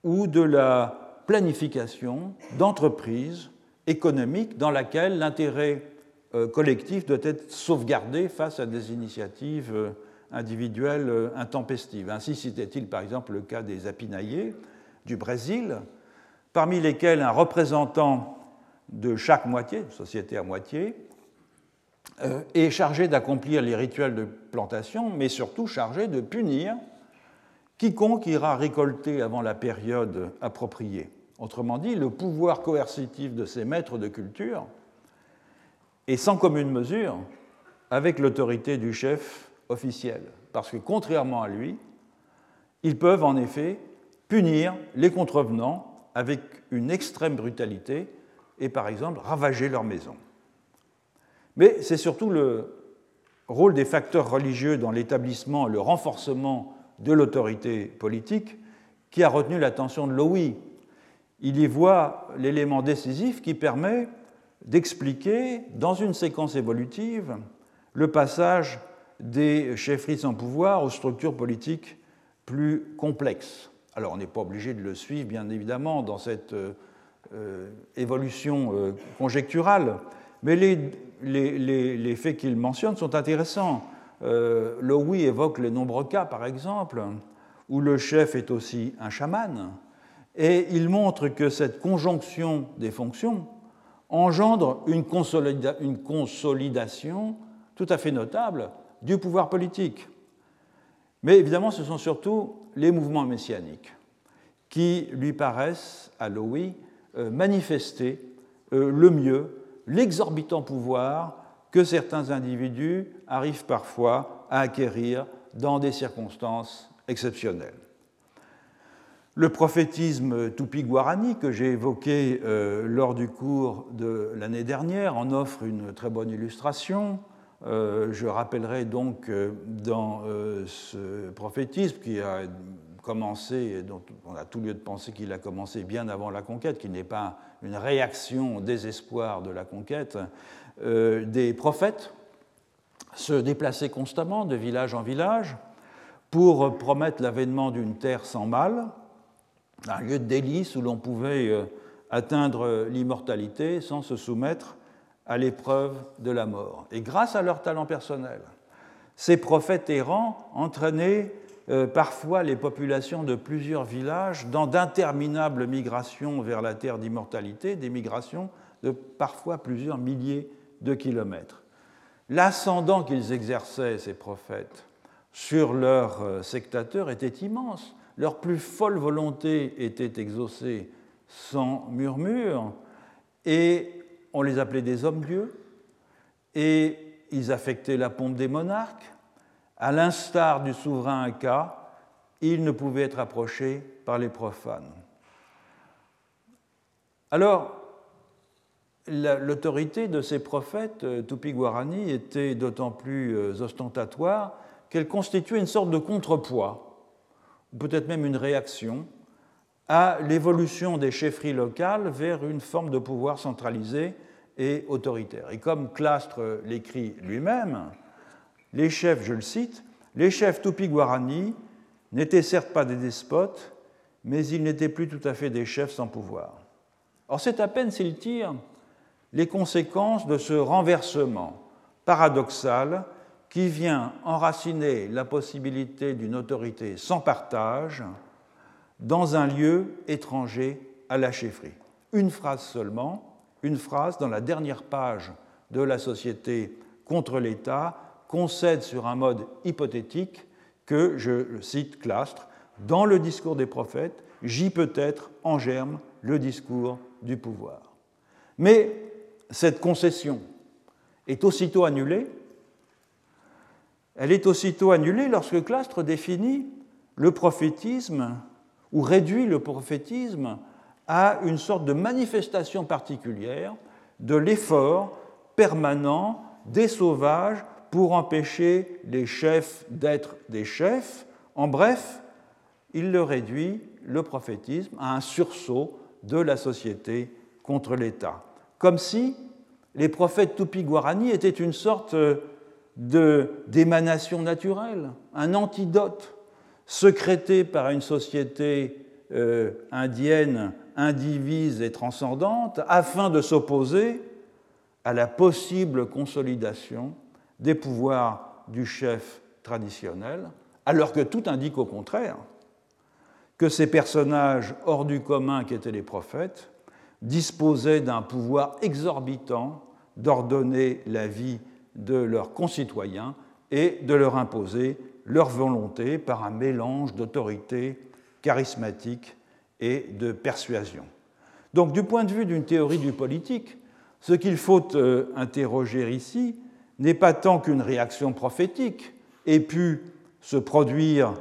ou de la planification d'entreprises économiques dans laquelle l'intérêt euh, collectif doit être sauvegardé face à des initiatives individuelles euh, intempestives. Ainsi citait-il par exemple le cas des Apinaillés du Brésil, parmi lesquels un représentant de chaque moitié, société à moitié, euh, est chargé d'accomplir les rituels de plantation, mais surtout chargé de punir quiconque ira récolter avant la période appropriée. Autrement dit, le pouvoir coercitif de ces maîtres de culture est sans commune mesure avec l'autorité du chef officiel, parce que contrairement à lui, ils peuvent en effet punir les contrevenants avec une extrême brutalité et par exemple ravager leur maison. Mais c'est surtout le rôle des facteurs religieux dans l'établissement et le renforcement de l'autorité politique qui a retenu l'attention de Lowy. Il y voit l'élément décisif qui permet d'expliquer, dans une séquence évolutive, le passage des chefferies sans pouvoir aux structures politiques plus complexes. Alors on n'est pas obligé de le suivre, bien évidemment, dans cette euh, euh, évolution euh, conjecturale, mais les, les, les, faits qu'il mentionne sont intéressants. Euh, Lowy évoque les nombreux cas, par exemple, où le chef est aussi un chaman, et il montre que cette conjonction des fonctions engendre une, une consolidation tout à fait notable du pouvoir politique. Mais évidemment, ce sont surtout les mouvements messianiques qui lui paraissent, à Lowy, euh, manifester euh, le mieux l'exorbitant pouvoir que certains individus arrivent parfois à acquérir dans des circonstances exceptionnelles. Le prophétisme Tupi-Guarani que j'ai évoqué euh, lors du cours de l'année dernière en offre une très bonne illustration. Je rappellerai donc dans ce prophétisme qui a commencé, et dont on a tout lieu de penser qu'il a commencé bien avant la conquête, qu'il n'est pas une réaction au désespoir de la conquête, euh, des prophètes se déplaçaient constamment de village en village pour promettre l'avènement d'une terre sans mal, un lieu de délice où l'on pouvait euh, atteindre l'immortalité sans se soumettre à l'épreuve de la mort. Et grâce à leur talent personnel, ces prophètes errants entraînaient euh, parfois les populations de plusieurs villages dans d'interminables migrations vers la terre d'immortalité, des migrations de parfois plusieurs milliers de kilomètres. l'ascendant qu'ils exerçaient, ces prophètes, sur leurs euh, sectateurs était immense. Leur plus folle volonté était exaucée sans murmure, et on les appelait des hommes-dieux, et ils affectaient la pompe des monarques. À l'instar du souverain Inca, ils ne pouvaient être approchés par les profanes. Alors, l'autorité de ces prophètes euh, Tupi-Guarani était d'autant plus euh, ostentatoire qu'elle constituait une sorte de contrepoids, ou peut-être même une réaction, à l'évolution des chefferies locales vers une forme de pouvoir centralisé et autoritaire. Et comme Clastre l'écrit lui-même, les chefs, je le cite, les chefs Tupi-Guarani n'étaient certes pas des despotes, mais ils n'étaient plus tout à fait des chefs sans pouvoir. Or, c'est à peine s'ils tirent les conséquences de ce renversement paradoxal qui vient enraciner la possibilité d'une autorité sans partage dans un lieu étranger à la chefferie. Une phrase seulement, une phrase dans la dernière page de la société contre l'État concède sur un mode hypothétique que, je cite Clastre, dans le discours des prophètes, j'y peut être en germe le discours du pouvoir. Mais cette concession est aussitôt annulée. Elle est aussitôt annulée lorsque Clastre définit le prophétisme ou réduit le prophétisme à une sorte de manifestation particulière de l'effort permanent des sauvages pour empêcher les chefs d'être des chefs. En bref, il le réduit, le prophétisme, à un sursaut de la société contre l'État. Comme si les prophètes Tupi-Guarani étaient une sorte d'émanation naturelle, un antidote secrété par une société euh, indienne indivise et transcendante afin de s'opposer à la possible consolidation des pouvoirs du chef traditionnel, alors que tout indique au contraire que ces personnages hors du commun qui étaient les prophètes disposaient d'un pouvoir exorbitant d'ordonner la vie de leurs concitoyens et de leur imposer leur volonté par un mélange d'autorité charismatique et de persuasion. Donc du point de vue d'une théorie du politique, ce qu'il faut euh, interroger ici n'est pas tant qu'une réaction prophétique ait pu se produire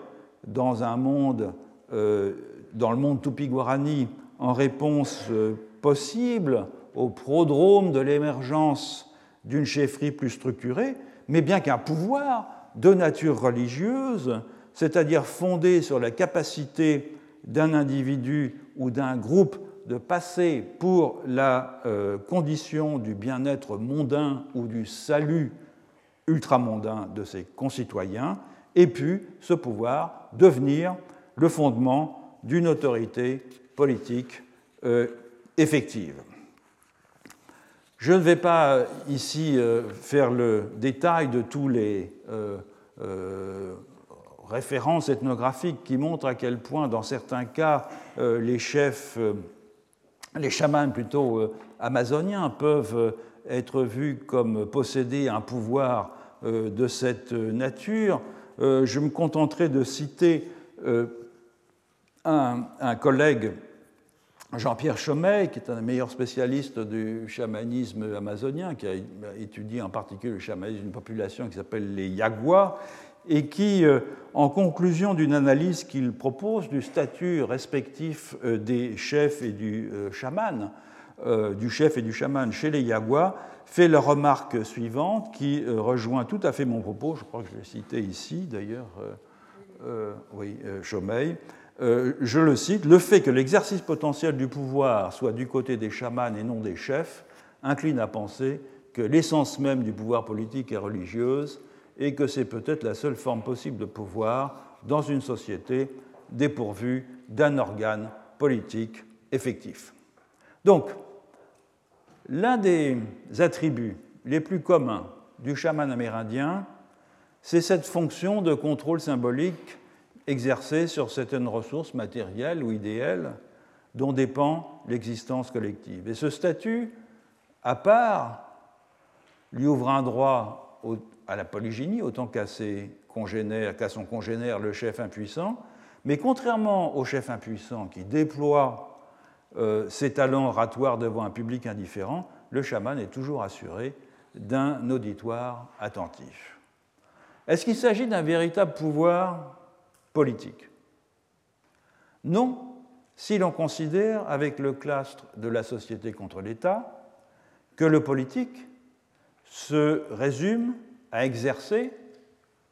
dans un monde, euh, dans le monde Tupi-Guarani, en réponse euh, possible au prodrome de l'émergence d'une chefferie plus structurée, mais bien qu'un pouvoir de nature religieuse, c'est-à-dire fondé sur la capacité d'un individu ou d'un groupe de passer pour la euh, condition du bien-être mondain ou du salut ultramondain de ses concitoyens, et pu ce pouvoir devenir le fondement d'une autorité politique euh, effective. Je ne vais pas euh, ici euh, faire le détail de tous les références ethnographiques qui montrent à quel point, dans certains cas, les chefs, les chamans plutôt amazoniens peuvent être vus comme posséder un pouvoir de cette nature. Je me contenterai de citer un collègue Jean-Pierre Chomet, qui est un des meilleurs spécialistes du chamanisme amazonien, qui a étudié en particulier le chamanisme d'une population qui s'appelle les Yaguas, et qui, euh, en conclusion d'une analyse qu'il propose du statut respectif euh, des chefs et du euh, chaman, du chef et du chaman chez les Yaguas, fait la remarque suivante qui rejoint tout à fait mon propos, je crois que je l'ai cité ici d'ailleurs, oui, Chomey. Euh, je le cite, le fait que l'exercice potentiel du pouvoir soit du côté des chamans et non des chefs incline à penser que l'essence même du pouvoir politique est religieuse et que c'est peut-être la seule forme possible de pouvoir dans une société dépourvue d'un organe politique effectif. Donc, l'un des attributs les plus communs du chaman amérindien, c'est cette fonction de contrôle symbolique exercée sur certaines ressources matérielles ou idéales dont dépend l'existence collective. Et ce statut, à part, lui ouvre un droit à la polygynie autant qu'à qu'à son congénère, le chef impuissant. Mais contrairement au chef impuissant qui déploie euh, ses talents oratoires devant un public indifférent, le chaman est toujours assuré d'un auditoire attentif. Est-ce qu'il s'agit d'un véritable pouvoir politique Non, si l'on considère, avec le clastre de la société contre l'État, que le politique se résume à exercer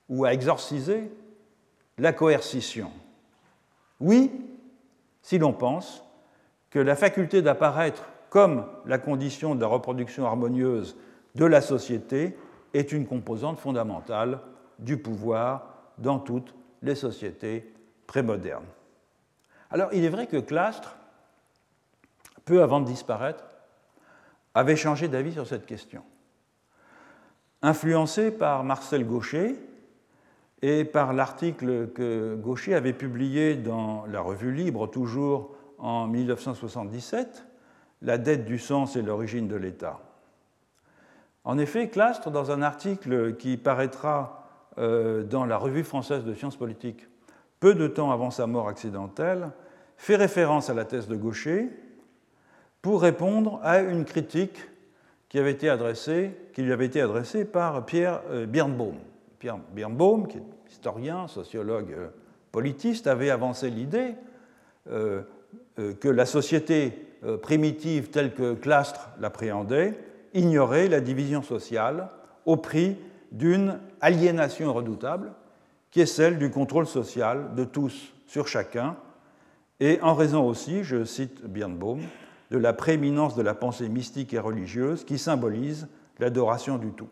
ou à exorciser la coercition. Oui, si l'on pense que la faculté d'apparaître comme la condition de la reproduction harmonieuse de la société est une composante fondamentale du pouvoir dans toutes les sociétés prémodernes. Alors il est vrai que Clastre, peu avant de disparaître, avait changé d'avis sur cette question. Influencé par Marcel Gaucher et par l'article que Gaucher avait publié dans la revue Libre, toujours en 1977, La dette du sens et l'origine de l'État. En effet, Clastre, dans un article qui paraîtra dans la Revue française de sciences politiques peu de temps avant sa mort accidentelle, fait référence à la thèse de Gaucher pour répondre à une critique qui, lui avait été adressée par Pierre euh, Birnbaum. Pierre Birnbaum, qui historien, sociologue, euh, politiste, avait avancé l'idée que la société primitive telle que Clastre l'appréhendait ignorait la division sociale au prix d'une aliénation redoutable, qui est celle du contrôle social de tous sur chacun, et en raison aussi, je cite Birnbaum, de la prééminence de la pensée mystique et religieuse qui symbolise l'adoration du tout.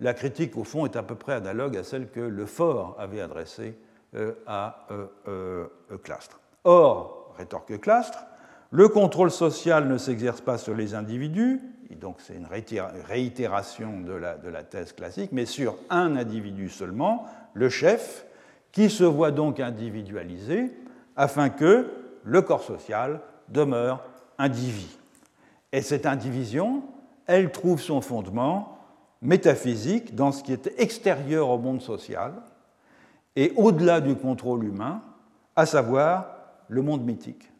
La critique, au fond, est à peu près analogue à celle que Le Fort avait adressée euh, à euh, euh, Clastre. Or, rétorque Clastre, le contrôle social ne s'exerce pas sur les individus, donc c'est une réitération de la, thèse classique, mais sur un individu seulement, le chef, qui se voit donc individualisé afin que le corps social demeure indivis. Et cette indivision, elle trouve son fondement métaphysique dans ce qui est extérieur au monde social et au-delà du contrôle humain, à savoir le monde mythique,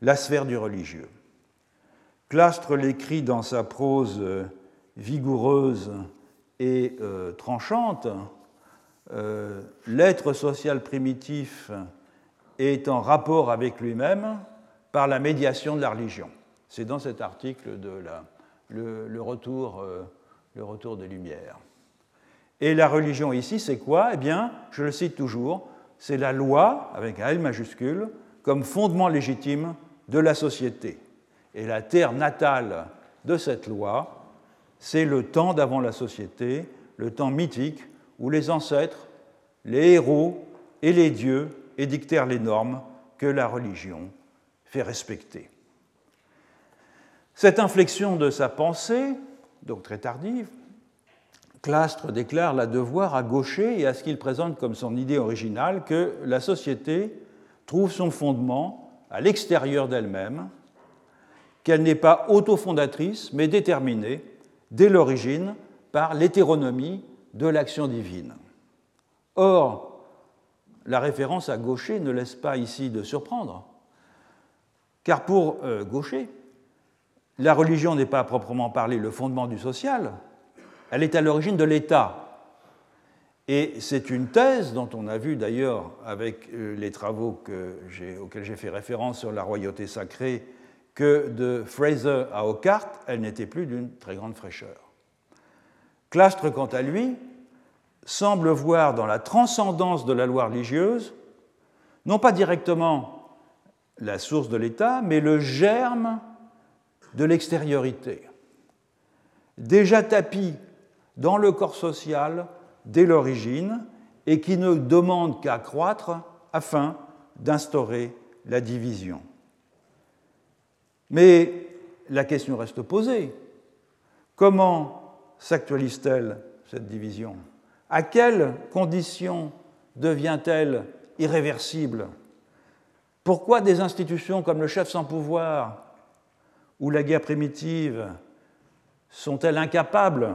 la sphère du religieux. Clastre l'écrit dans sa prose euh, vigoureuse et euh, tranchante. Euh, l'être social primitif est en rapport avec lui-même par la médiation de la religion. C'est dans cet article de le, retour, le retour des Lumières. Et la religion ici, c'est quoi? Eh bien, je le cite toujours, c'est la loi, avec un L majuscule, comme fondement légitime de la société. Et la terre natale de cette loi, c'est le temps d'avant la société, le temps mythique où les ancêtres, les héros et les dieux édictèrent les normes que la religion fait respecter. Cette inflexion de sa pensée, donc très tardive, Clastre déclare la devoir à Gaucher et à ce qu'il présente comme son idée originale que la société trouve son fondement à l'extérieur d'elle-même qu'elle n'est pas autofondatrice, mais déterminée dès l'origine par l'hétéronomie de l'action divine. Or, la référence à Gaucher ne laisse pas ici de surprendre, car pour euh, Gaucher, la religion n'est pas à proprement parler le fondement du social, elle est à l'origine de l'État. Et c'est une thèse dont on a vu d'ailleurs avec euh, les travaux auxquels j'ai fait référence sur la royauté sacrée que de Fraser à Ockart, elle n'était plus d'une très grande fraîcheur. Clastre, quant à lui, semble voir dans la transcendance de la loi religieuse, non pas directement la source de l'État, mais le germe de l'extériorité, déjà tapis dans le corps social dès l'origine et qui ne demande qu'à croître afin d'instaurer la division. Mais la question reste posée. Comment s'actualise-t-elle cette division? À quelles conditions devient-elle irréversible? Pourquoi des institutions comme le chef sans pouvoir ou la guerre primitive sont-elles incapables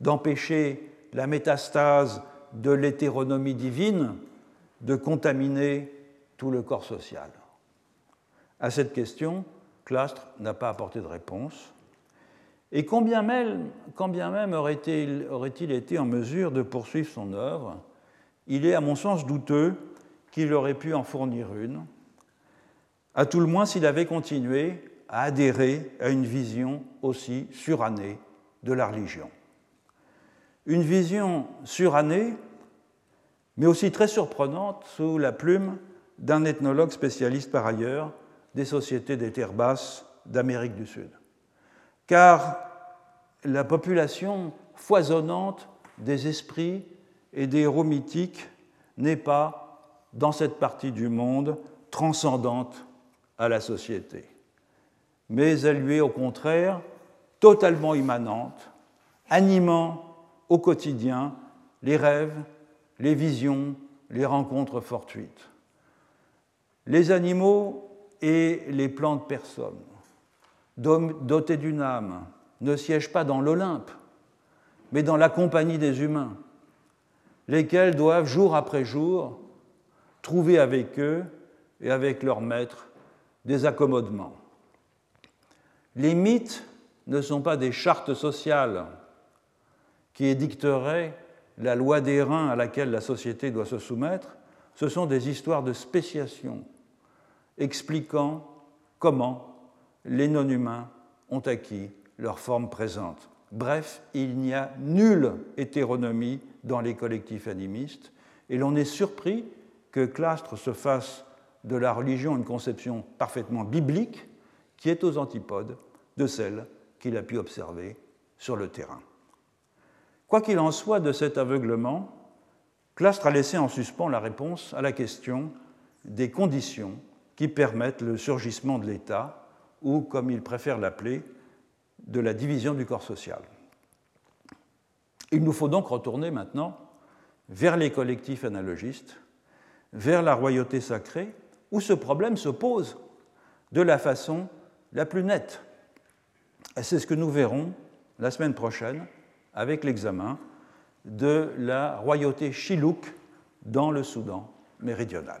d'empêcher la métastase de l'hétéronomie divine de contaminer tout le corps social? À cette question, Clastre n'a pas apporté de réponse. Et combien même, même aurait-il aurait été en mesure de poursuivre son œuvre, il est à mon sens douteux qu'il aurait pu en fournir une, à tout le moins s'il avait continué à adhérer à une vision aussi surannée de la religion. Une vision surannée, mais aussi très surprenante sous la plume d'un ethnologue spécialiste par ailleurs des sociétés des terres basses d'Amérique du Sud. Car la population foisonnante des esprits et des héros mythiques n'est pas, dans cette partie du monde, transcendante à la société, mais elle lui est au contraire totalement immanente, animant au quotidien les rêves, les visions, les rencontres fortuites. Les animaux et les plantes personnes, dotés d'une âme, ne siègent pas dans l'Olympe, mais dans la compagnie des humains, lesquels doivent jour après jour trouver avec eux et avec leur maître des accommodements. Les mythes ne sont pas des chartes sociales qui édicteraient la loi des reins à laquelle la société doit se soumettre, ce sont des histoires de spéciation expliquant comment les non-humains ont acquis leur forme présente. Bref, il n'y a nulle hétéronomie dans les collectifs animistes et l'on est surpris que Clastre se fasse de la religion une conception parfaitement biblique qui est aux antipodes de celle qu'il a pu observer sur le terrain. Quoi qu'il en soit de cet aveuglement, Clastre a laissé en suspens la réponse à la question des conditions qui permettent le surgissement de l'État, ou, comme il préfère l'appeler, de la division du corps social. Il nous faut donc retourner maintenant vers les collectifs analogistes, vers la royauté sacrée, où ce problème se pose de la façon la plus nette. Et c'est ce que nous verrons la semaine prochaine avec l'examen de la royauté chilouk dans le Soudan méridional.